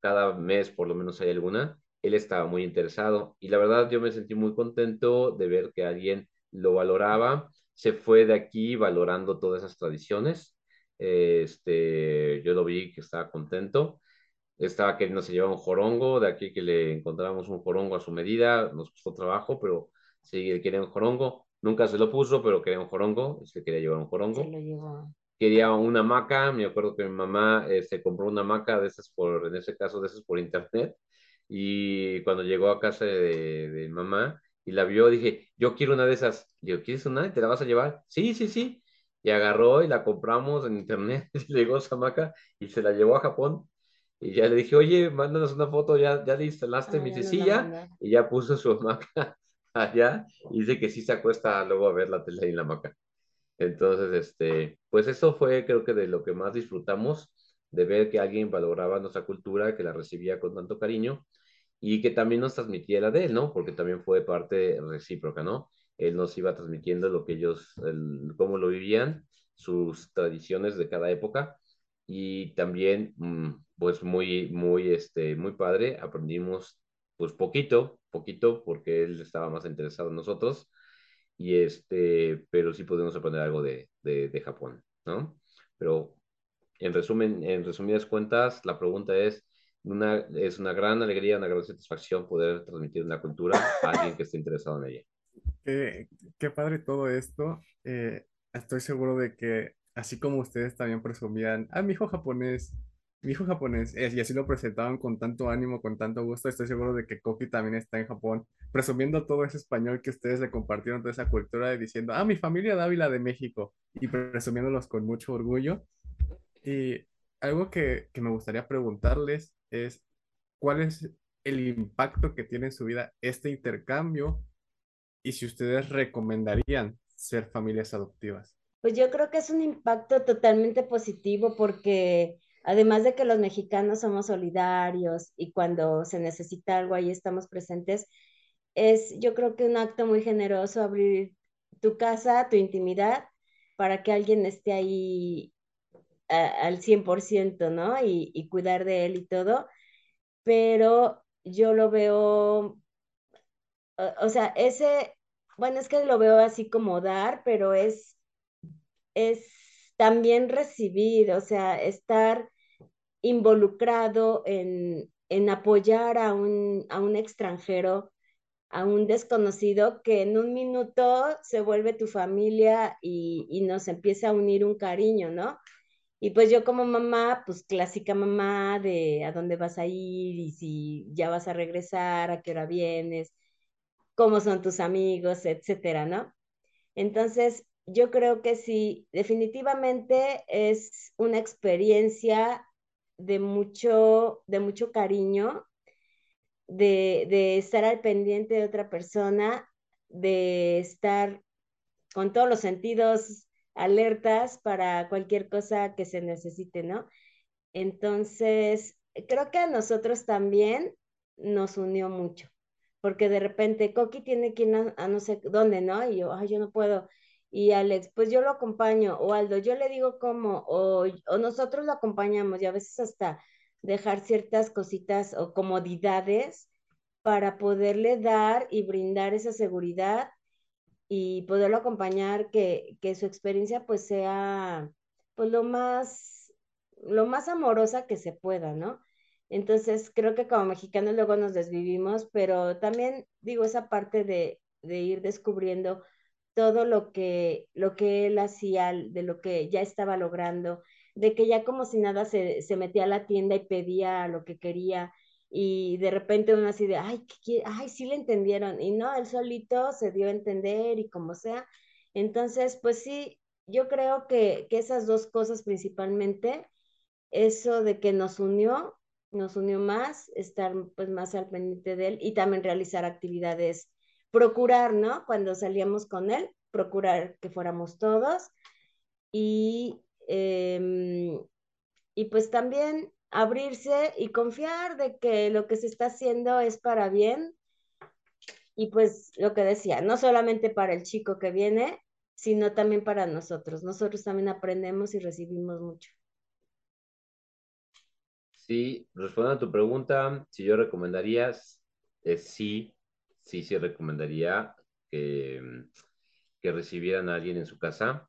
cada mes por lo menos hay alguna, él estaba muy interesado y la verdad yo me sentí muy contento de ver que alguien lo valoraba, se fue de aquí valorando todas esas tradiciones, este, yo lo vi que estaba contento, estaba queriendo se llevar un jorongo, de aquí que le encontramos un jorongo a su medida, nos costó trabajo, pero sí quería un jorongo, nunca se lo puso, pero quería un jorongo, se quería llevar un jorongo Se lo llevó. Quería una hamaca, me acuerdo que mi mamá eh, se compró una hamaca de esas por, en ese caso de esas por internet, y cuando llegó a casa de, de mamá y la vio, dije, yo quiero una de esas, le digo, ¿quieres una? ¿Te la vas a llevar? Sí, sí, sí, y agarró y la compramos en internet, (laughs) y le llegó esa hamaca y se la llevó a Japón, y ya le dije, oye, mándanos una foto, ya, ya le instalaste Ah, ya la silla, mandaron. y ya puso su hamaca (laughs) allá, y dice que sí se acuesta luego a ver la tele en la hamaca. Entonces, este, pues eso fue creo que de lo que más disfrutamos, de ver que alguien valoraba nuestra cultura, que la recibía con tanto cariño y que también nos transmitía la de él, ¿no? Porque también fue parte recíproca, ¿no? Él nos iba transmitiendo lo que ellos, el- cómo lo vivían, sus tradiciones de cada época y también, mm, pues muy, muy, este, muy padre, aprendimos pues poquito, poquito, porque él estaba más interesado en nosotros y este, pero sí podemos aprender algo de, de, de Japón, ¿no? Pero en resumen, en resumidas cuentas, la pregunta es, una, es una gran alegría, una gran satisfacción poder transmitir una cultura a alguien que esté interesado en ella. Qué, qué padre todo esto. Eh, estoy seguro de que, así como ustedes también presumían, ah, mi hijo japonés, mi hijo japonés, eh, y así lo presentaban con tanto ánimo, con tanto gusto, estoy seguro de que Koki también está en Japón, presumiendo todo ese español que ustedes le compartieron, toda esa cultura, y diciendo, ah, mi familia Dávila de México, y presumiéndolos con mucho orgullo. Y algo que, que me gustaría preguntarles es, ¿cuál es el impacto que tiene en su vida este intercambio? y si ustedes recomendarían ser familias adoptivas. Pues yo creo que es un impacto totalmente positivo porque además de que los mexicanos somos solidarios y cuando se necesita algo ahí estamos presentes, es yo creo que un acto muy generoso abrir tu casa, tu intimidad, para que alguien esté ahí a, al 100%, ¿no? Y, y cuidar de él y todo. Pero yo lo veo, o, sea, ese, bueno, es que lo veo así como dar, pero es, es también recibir, o sea, estar involucrado en, en apoyar a un, a un extranjero, a un desconocido que en un minuto se vuelve tu familia y, y nos empieza a unir un cariño, ¿no? Y pues yo como mamá, pues clásica mamá de a dónde vas a ir y si ya vas a regresar, a qué hora vienes, cómo son tus amigos, etcétera, ¿no? Entonces, yo creo que sí, definitivamente es una experiencia de mucho, de mucho cariño, de, de estar al pendiente de otra persona, de estar con todos los sentidos alertas para cualquier cosa que se necesite, ¿no? Entonces, creo que a nosotros también nos unió mucho, porque de repente Coqui tiene que ir a, no sé dónde, ¿no? Y yo, ay, yo no puedo. Y Alex, pues yo lo acompaño, o Aldo, yo le digo cómo, o, nosotros lo acompañamos, y a veces hasta dejar ciertas cositas o comodidades para poderle dar y brindar esa seguridad y poderlo acompañar, que, que su experiencia pues sea pues lo más, lo más amorosa que se pueda, ¿no? Entonces creo que como mexicanos luego nos desvivimos, pero también digo esa parte de, de ir descubriendo todo lo que, lo que él hacía, de lo que ya estaba logrando, de que ya como si nada se, se metía a la tienda y pedía lo que quería, y de repente uno así de, ay, ¿qué ay, sí le entendieron, y no, él solito se dio a entender y como sea. Entonces, pues sí, yo creo que, que esas dos cosas principalmente, eso de que nos unió, nos unió más, estar pues más al pendiente de él y también realizar actividades, procurar, ¿no? Cuando salíamos con él, procurar que fuéramos todos y, eh, y pues también abrirse y confiar de que lo que se está haciendo es para bien. Y pues lo que decía, no solamente para el chico que viene, sino también para nosotros. Nosotros también aprendemos y recibimos mucho. Sí, respondiendo a tu pregunta, si yo recomendaría, eh, sí, sí, sí recomendaría que, que recibieran a alguien en su casa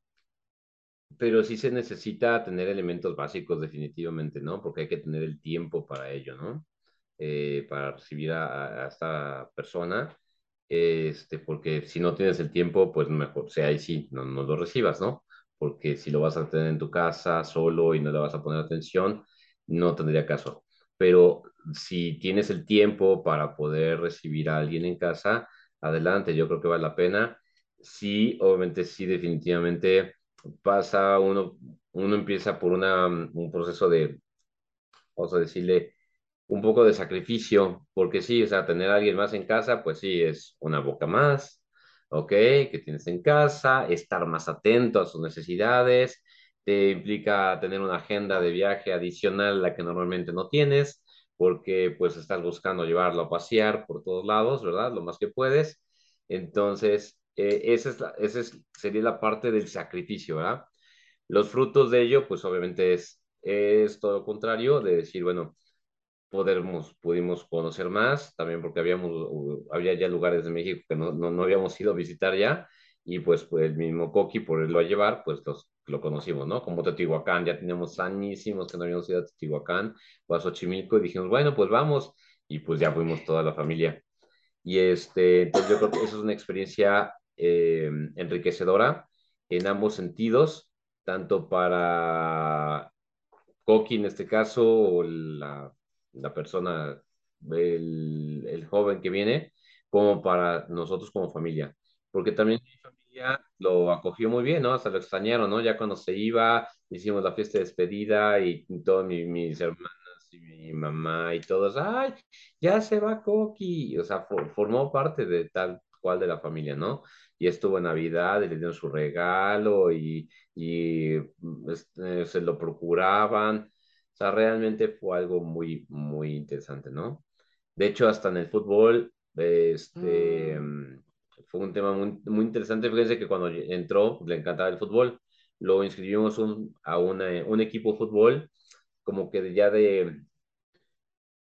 pero sí se necesita tener elementos básicos definitivamente, ¿no? Porque hay que tener el tiempo para ello, ¿no? Eh, para recibir a, a, esta persona, este, porque si no tienes el tiempo, pues mejor, o sea, ahí sí, no, no lo recibas, ¿no? Porque si lo vas a tener en tu casa solo y no le vas a poner atención, no tendría caso. Pero si tienes el tiempo para poder recibir a alguien en casa, adelante, yo creo que vale la pena. Sí, obviamente sí, definitivamente pasa, uno, uno empieza por una, un proceso de, vamos a decirle, un poco de sacrificio, porque sí, o sea, tener a alguien más en casa, pues sí, es una boca más, ¿ok? Que tienes en casa, estar más atento a sus necesidades, te implica tener una agenda de viaje adicional a la que normalmente no tienes, porque pues estás buscando llevarlo a pasear por todos lados, ¿verdad? Lo más que puedes. Entonces, eh, esa, es esa es, sería la parte del sacrificio, ¿verdad? Los frutos de ello, pues obviamente es, es todo lo contrario, de decir, bueno, podemos, pudimos conocer más, también porque habíamos, había ya lugares de México que no, no, no habíamos ido a visitar ya, y pues, pues el mismo Coqui, por irlo a llevar, pues los, lo conocimos, ¿no? Como Teotihuacán, ya teníamos añísimos que no habíamos ido a Teotihuacán o a Xochimilco, y dijimos, bueno, pues vamos, y pues ya fuimos toda la familia. Y este, entonces yo creo que eso es una experiencia eh, enriquecedora en ambos sentidos, tanto para Coqui en este caso, o la, la persona, el, el, joven que viene, como para nosotros como familia. Porque también familia lo acogió muy bien, ¿no? Hasta lo extrañaron, ¿no? Ya cuando se iba, hicimos la fiesta de despedida y todos mis, mis hermanas y mi mamá y todos, ¡ay! Ya se va Coqui. O sea, for, formó parte de tal cual de la familia, ¿no? y estuvo en Navidad y le dieron su regalo y, y este, se lo procuraban. O sea, realmente fue algo muy, muy interesante, ¿no? De hecho, hasta en el fútbol, este, mm. Fue un tema muy, muy interesante. Fíjense que cuando entró, le encantaba el fútbol, lo inscribimos a un equipo de fútbol, como que ya de,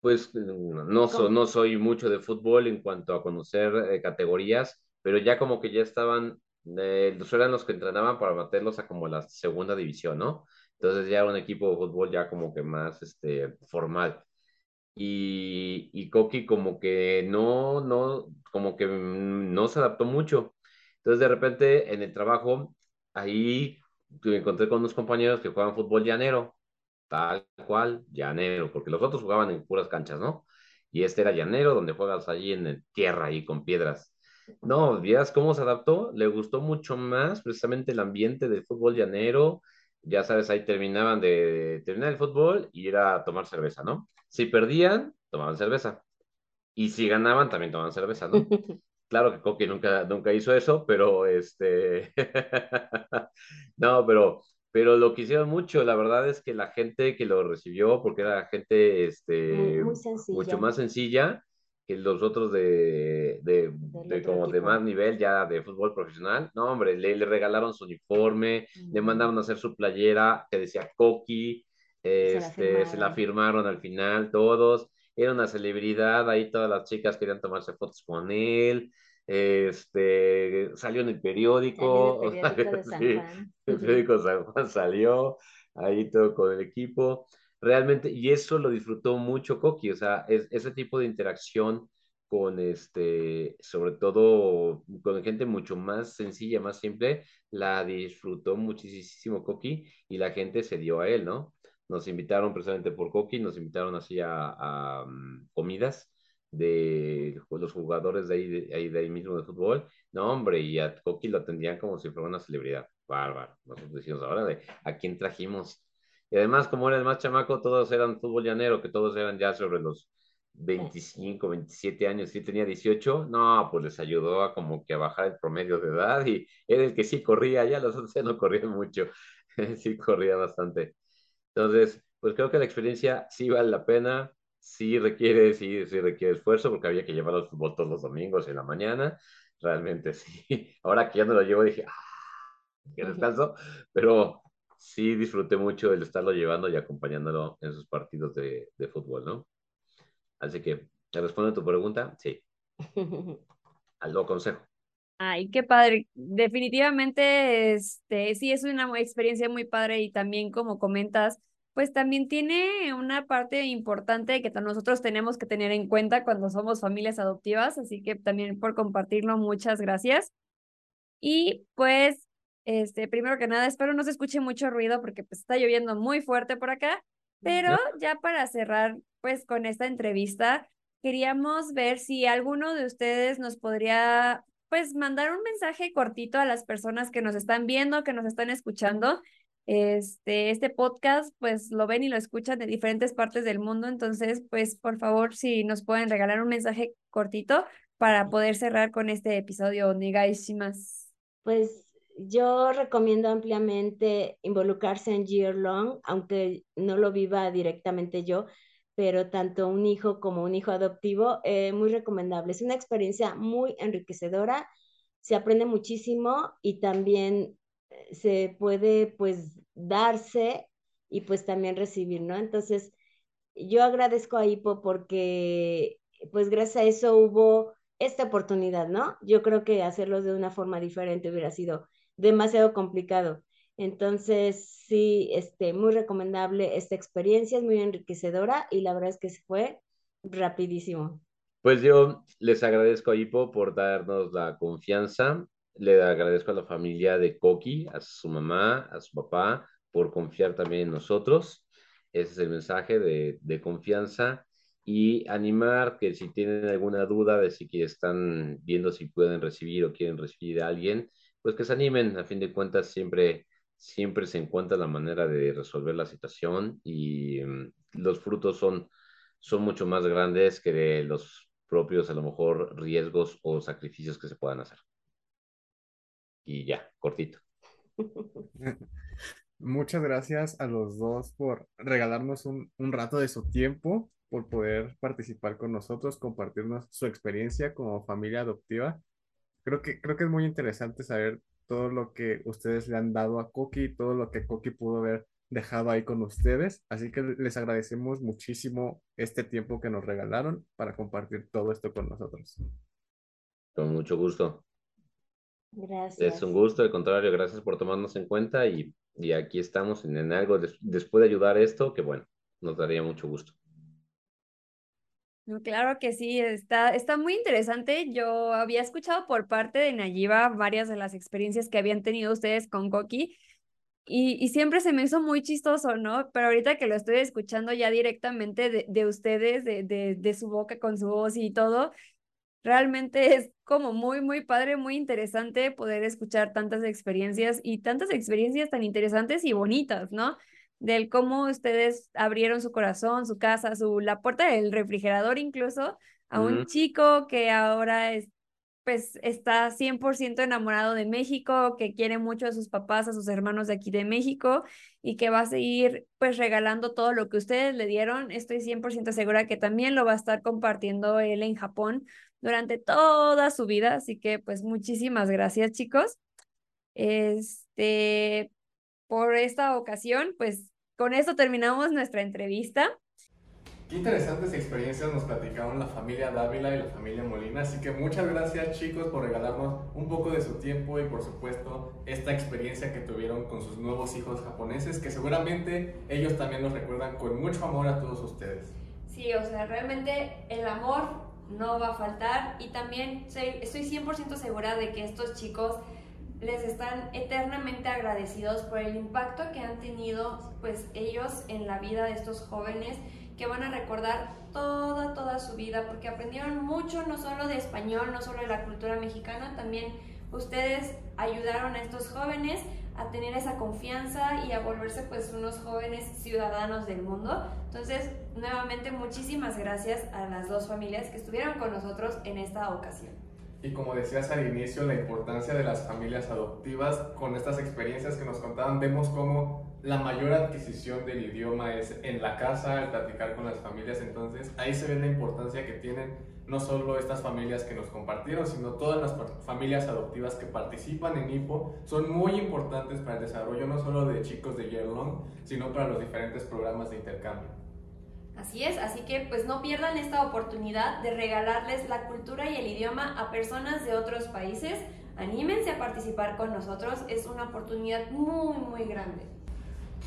pues no, no soy mucho de fútbol en cuanto a conocer eh, categorías, pero ya como que ya estaban, eh, los eran los que entrenaban para meterlos a como la segunda división, ¿no? Entonces ya un equipo de fútbol ya como que más este, formal. y, y Coqui como que no, no, como que mm, no se adaptó mucho. Entonces de repente en el trabajo, ahí me encontré con unos compañeros que jugaban fútbol llanero, tal cual, llanero, porque los otros jugaban en puras canchas, ¿no? Y este era llanero, donde juegas allí en tierra y con piedras. No, vieras cómo se adaptó, le gustó mucho más precisamente el ambiente del fútbol llanero, ya sabes, ahí terminaban de terminar el fútbol y ir a tomar cerveza, ¿no? Si perdían, tomaban cerveza. Y si ganaban, también tomaban cerveza, ¿no? (laughs) Claro que Coqui nunca, nunca hizo eso, pero este... (laughs) no, pero, pero lo quisieron mucho. La verdad es que la gente que lo recibió, porque era gente este, Muy, muy sencilla. mucho más sencilla que los otros de, de, de como de más nivel ya de fútbol profesional. No, hombre, le, le regalaron su uniforme, le Mm. mandaron a hacer su playera que decía Coqui, Se la este, se la firmaron al final todos. Era una celebridad, ahí todas las chicas querían tomarse fotos con él. Este, salió en el periódico, Salió en el periódico de (laughs) San sí, Juan. el periódico San Juan salió, ahí todo con el equipo. Realmente, y eso lo disfrutó mucho Coqui, o sea, es, ese tipo de interacción con este, sobre todo con gente mucho más sencilla, más simple, la disfrutó muchísimo Coqui y la gente se dio a él, ¿no? Nos invitaron precisamente por Coqui, nos invitaron así a, um, comidas de los jugadores de ahí, de ahí, mismo de fútbol. No, hombre, y a Coqui lo atendían como si fuera una celebridad. Bárbaro. Nosotros decimos, ahora de a quién trajimos. Y además, como era el más chamaco, todos eran fútbol llanero, que todos eran ya sobre los 25, 27 años, sí tenía 18, no, pues les ayudó a como que a bajar el promedio de edad y era el que sí corría, ya los otros ya no corrían mucho, (laughs) sí corría bastante. Entonces, pues creo que la experiencia sí vale la pena, sí requiere, sí, sí requiere esfuerzo, porque había que llevarlo al fútbol todos los domingos en la mañana, realmente (laughs) sí. Ahora que ya no lo llevo, dije, ah, qué descanso, pero sí disfruté mucho el estarlo llevando y acompañándolo en sus partidos de, de fútbol, ¿no? Así que, ¿te respondo a tu pregunta? Sí, (laughs) lo aconsejo. Ay, qué padre. Definitivamente, este, sí es una experiencia muy padre y también como comentas, pues también tiene una parte importante que nosotros tenemos que tener en cuenta cuando somos familias adoptivas, así que también por compartirlo, muchas gracias. Y pues, este, primero que nada, espero no se escuche mucho ruido porque pues está lloviendo muy fuerte por acá, pero ya para cerrar pues con esta entrevista, queríamos ver si alguno de ustedes nos podría pues mandar un mensaje cortito a las personas que nos están viendo, que nos están escuchando. Este, este podcast pues lo ven y lo escuchan de diferentes partes del mundo, entonces pues por favor si nos pueden regalar un mensaje cortito para poder cerrar con este episodio, onegaishimasu. Pues yo recomiendo ampliamente involucrarse en Year Long, aunque no lo viva directamente yo, pero tanto un hijo como un hijo adoptivo, eh, muy recomendable. Es una experiencia muy enriquecedora, se aprende muchísimo y también eh, se puede pues darse y pues también recibir, ¿no? Entonces, yo agradezco a Hipo porque pues gracias a eso hubo esta oportunidad, ¿no? Yo creo que hacerlo de una forma diferente hubiera sido demasiado complicado. Entonces, sí, este, muy recomendable esta experiencia, es muy enriquecedora y la verdad es que se fue rapidísimo. Pues yo les agradezco a Hipo por darnos la confianza, le agradezco a la familia de Coqui, a su mamá, a su papá, por confiar también en nosotros. Ese es el mensaje de, de confianza y animar que si tienen alguna duda de si están viendo si pueden recibir o quieren recibir a alguien, pues que se animen. A fin de cuentas, siempre, siempre se encuentra la manera de resolver la situación y um, los frutos son, son mucho más grandes que de los propios, a lo mejor, riesgos o sacrificios que se puedan hacer. Y ya, cortito. (laughs) Muchas gracias a los dos por regalarnos un, un rato de su tiempo, por poder participar con nosotros, compartirnos su experiencia como familia adoptiva. Creo que, creo que es muy interesante saber todo lo que ustedes le han dado a Coqui, todo lo que Coqui pudo haber dejado ahí con ustedes. Así que les agradecemos muchísimo este tiempo que nos regalaron para compartir todo esto con nosotros. Con mucho gusto. Gracias. Es un gusto, al contrario, gracias por tomarnos en cuenta y, y aquí estamos en, en algo des, después de ayudar esto, que bueno, nos daría mucho gusto. Claro que sí, está, está muy interesante. Yo había escuchado por parte de Nayiba varias de las experiencias que habían tenido ustedes con Coqui y, y siempre se me hizo muy chistoso, ¿no? Pero ahorita que lo estoy escuchando ya directamente de, de ustedes, de, de, de su boca con su voz y todo, realmente es como muy, muy padre, muy interesante poder escuchar tantas experiencias y tantas experiencias tan interesantes y bonitas, ¿no? Del cómo ustedes abrieron su corazón, su casa, su, la puerta del refrigerador incluso a un chico que ahora es, pues está 100% enamorado de México, que quiere mucho a sus papás, a sus hermanos de aquí de México y que va a seguir pues regalando todo lo que ustedes le dieron. Estoy 100% segura que también lo va a estar compartiendo él en Japón durante toda su vida, así que pues muchísimas gracias chicos. Este, por esta ocasión, pues con esto terminamos nuestra entrevista. Qué interesantes experiencias nos platicaron la familia Dávila y la familia Molina, así que muchas gracias chicos por regalarnos un poco de su tiempo y por supuesto esta experiencia que tuvieron con sus nuevos hijos japoneses, que seguramente ellos también los recuerdan con mucho amor a todos ustedes. Sí, o sea, realmente el amor no va a faltar y también soy- estoy 100% segura de que estos chicos les están eternamente agradecidos por el impacto que han tenido pues ellos en la vida de estos jóvenes que van a recordar toda, toda su vida porque aprendieron mucho no solo de español, no solo de la cultura mexicana, también ustedes ayudaron a estos jóvenes a tener esa confianza y a volverse pues unos jóvenes ciudadanos del mundo. Entonces, nuevamente muchísimas gracias a las dos familias que estuvieron con nosotros en esta ocasión. Y como decías al inicio, la importancia de las familias adoptivas, con estas experiencias que nos contaban, vemos cómo la mayor adquisición del idioma es en la casa, al platicar con las familias. Entonces, ahí se ve la importancia que tienen no solo estas familias que nos compartieron, sino todas las familias adoptivas que participan en IPO. Son muy importantes para el desarrollo no solo de chicos de Yearlong, sino para los diferentes programas de intercambio. Así es, así que pues no pierdan esta oportunidad de regalarles la cultura y el idioma a personas de otros países. Anímense a participar con nosotros, es una oportunidad muy, muy grande.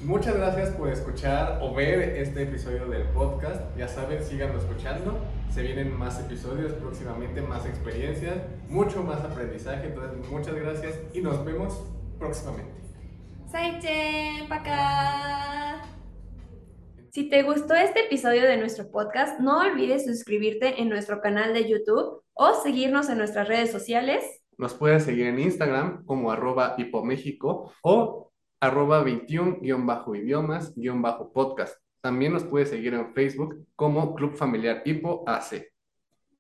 Muchas gracias por escuchar o ver este episodio del podcast. Ya saben, síganlo escuchando. Se vienen más episodios próximamente, más experiencias, mucho más aprendizaje. Entonces, muchas gracias y nos vemos próximamente. Saichen, ¡Paka! Si te gustó este episodio de nuestro podcast, no olvides suscribirte en nuestro canal de YouTube o seguirnos en nuestras redes sociales. Nos puedes seguir en Instagram como arroba hipoméxico o arroba 21-idiomas-podcast. También nos puedes seguir en Facebook como Club Familiar Hipo AC,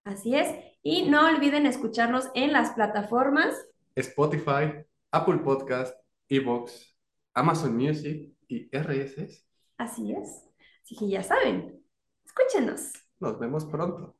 Así es. Y no olviden escucharnos en las plataformas. Spotify, Apple Podcast, Evox, Amazon Music y RSS. Así es. Así que ya saben, escúchenos. Nos vemos pronto.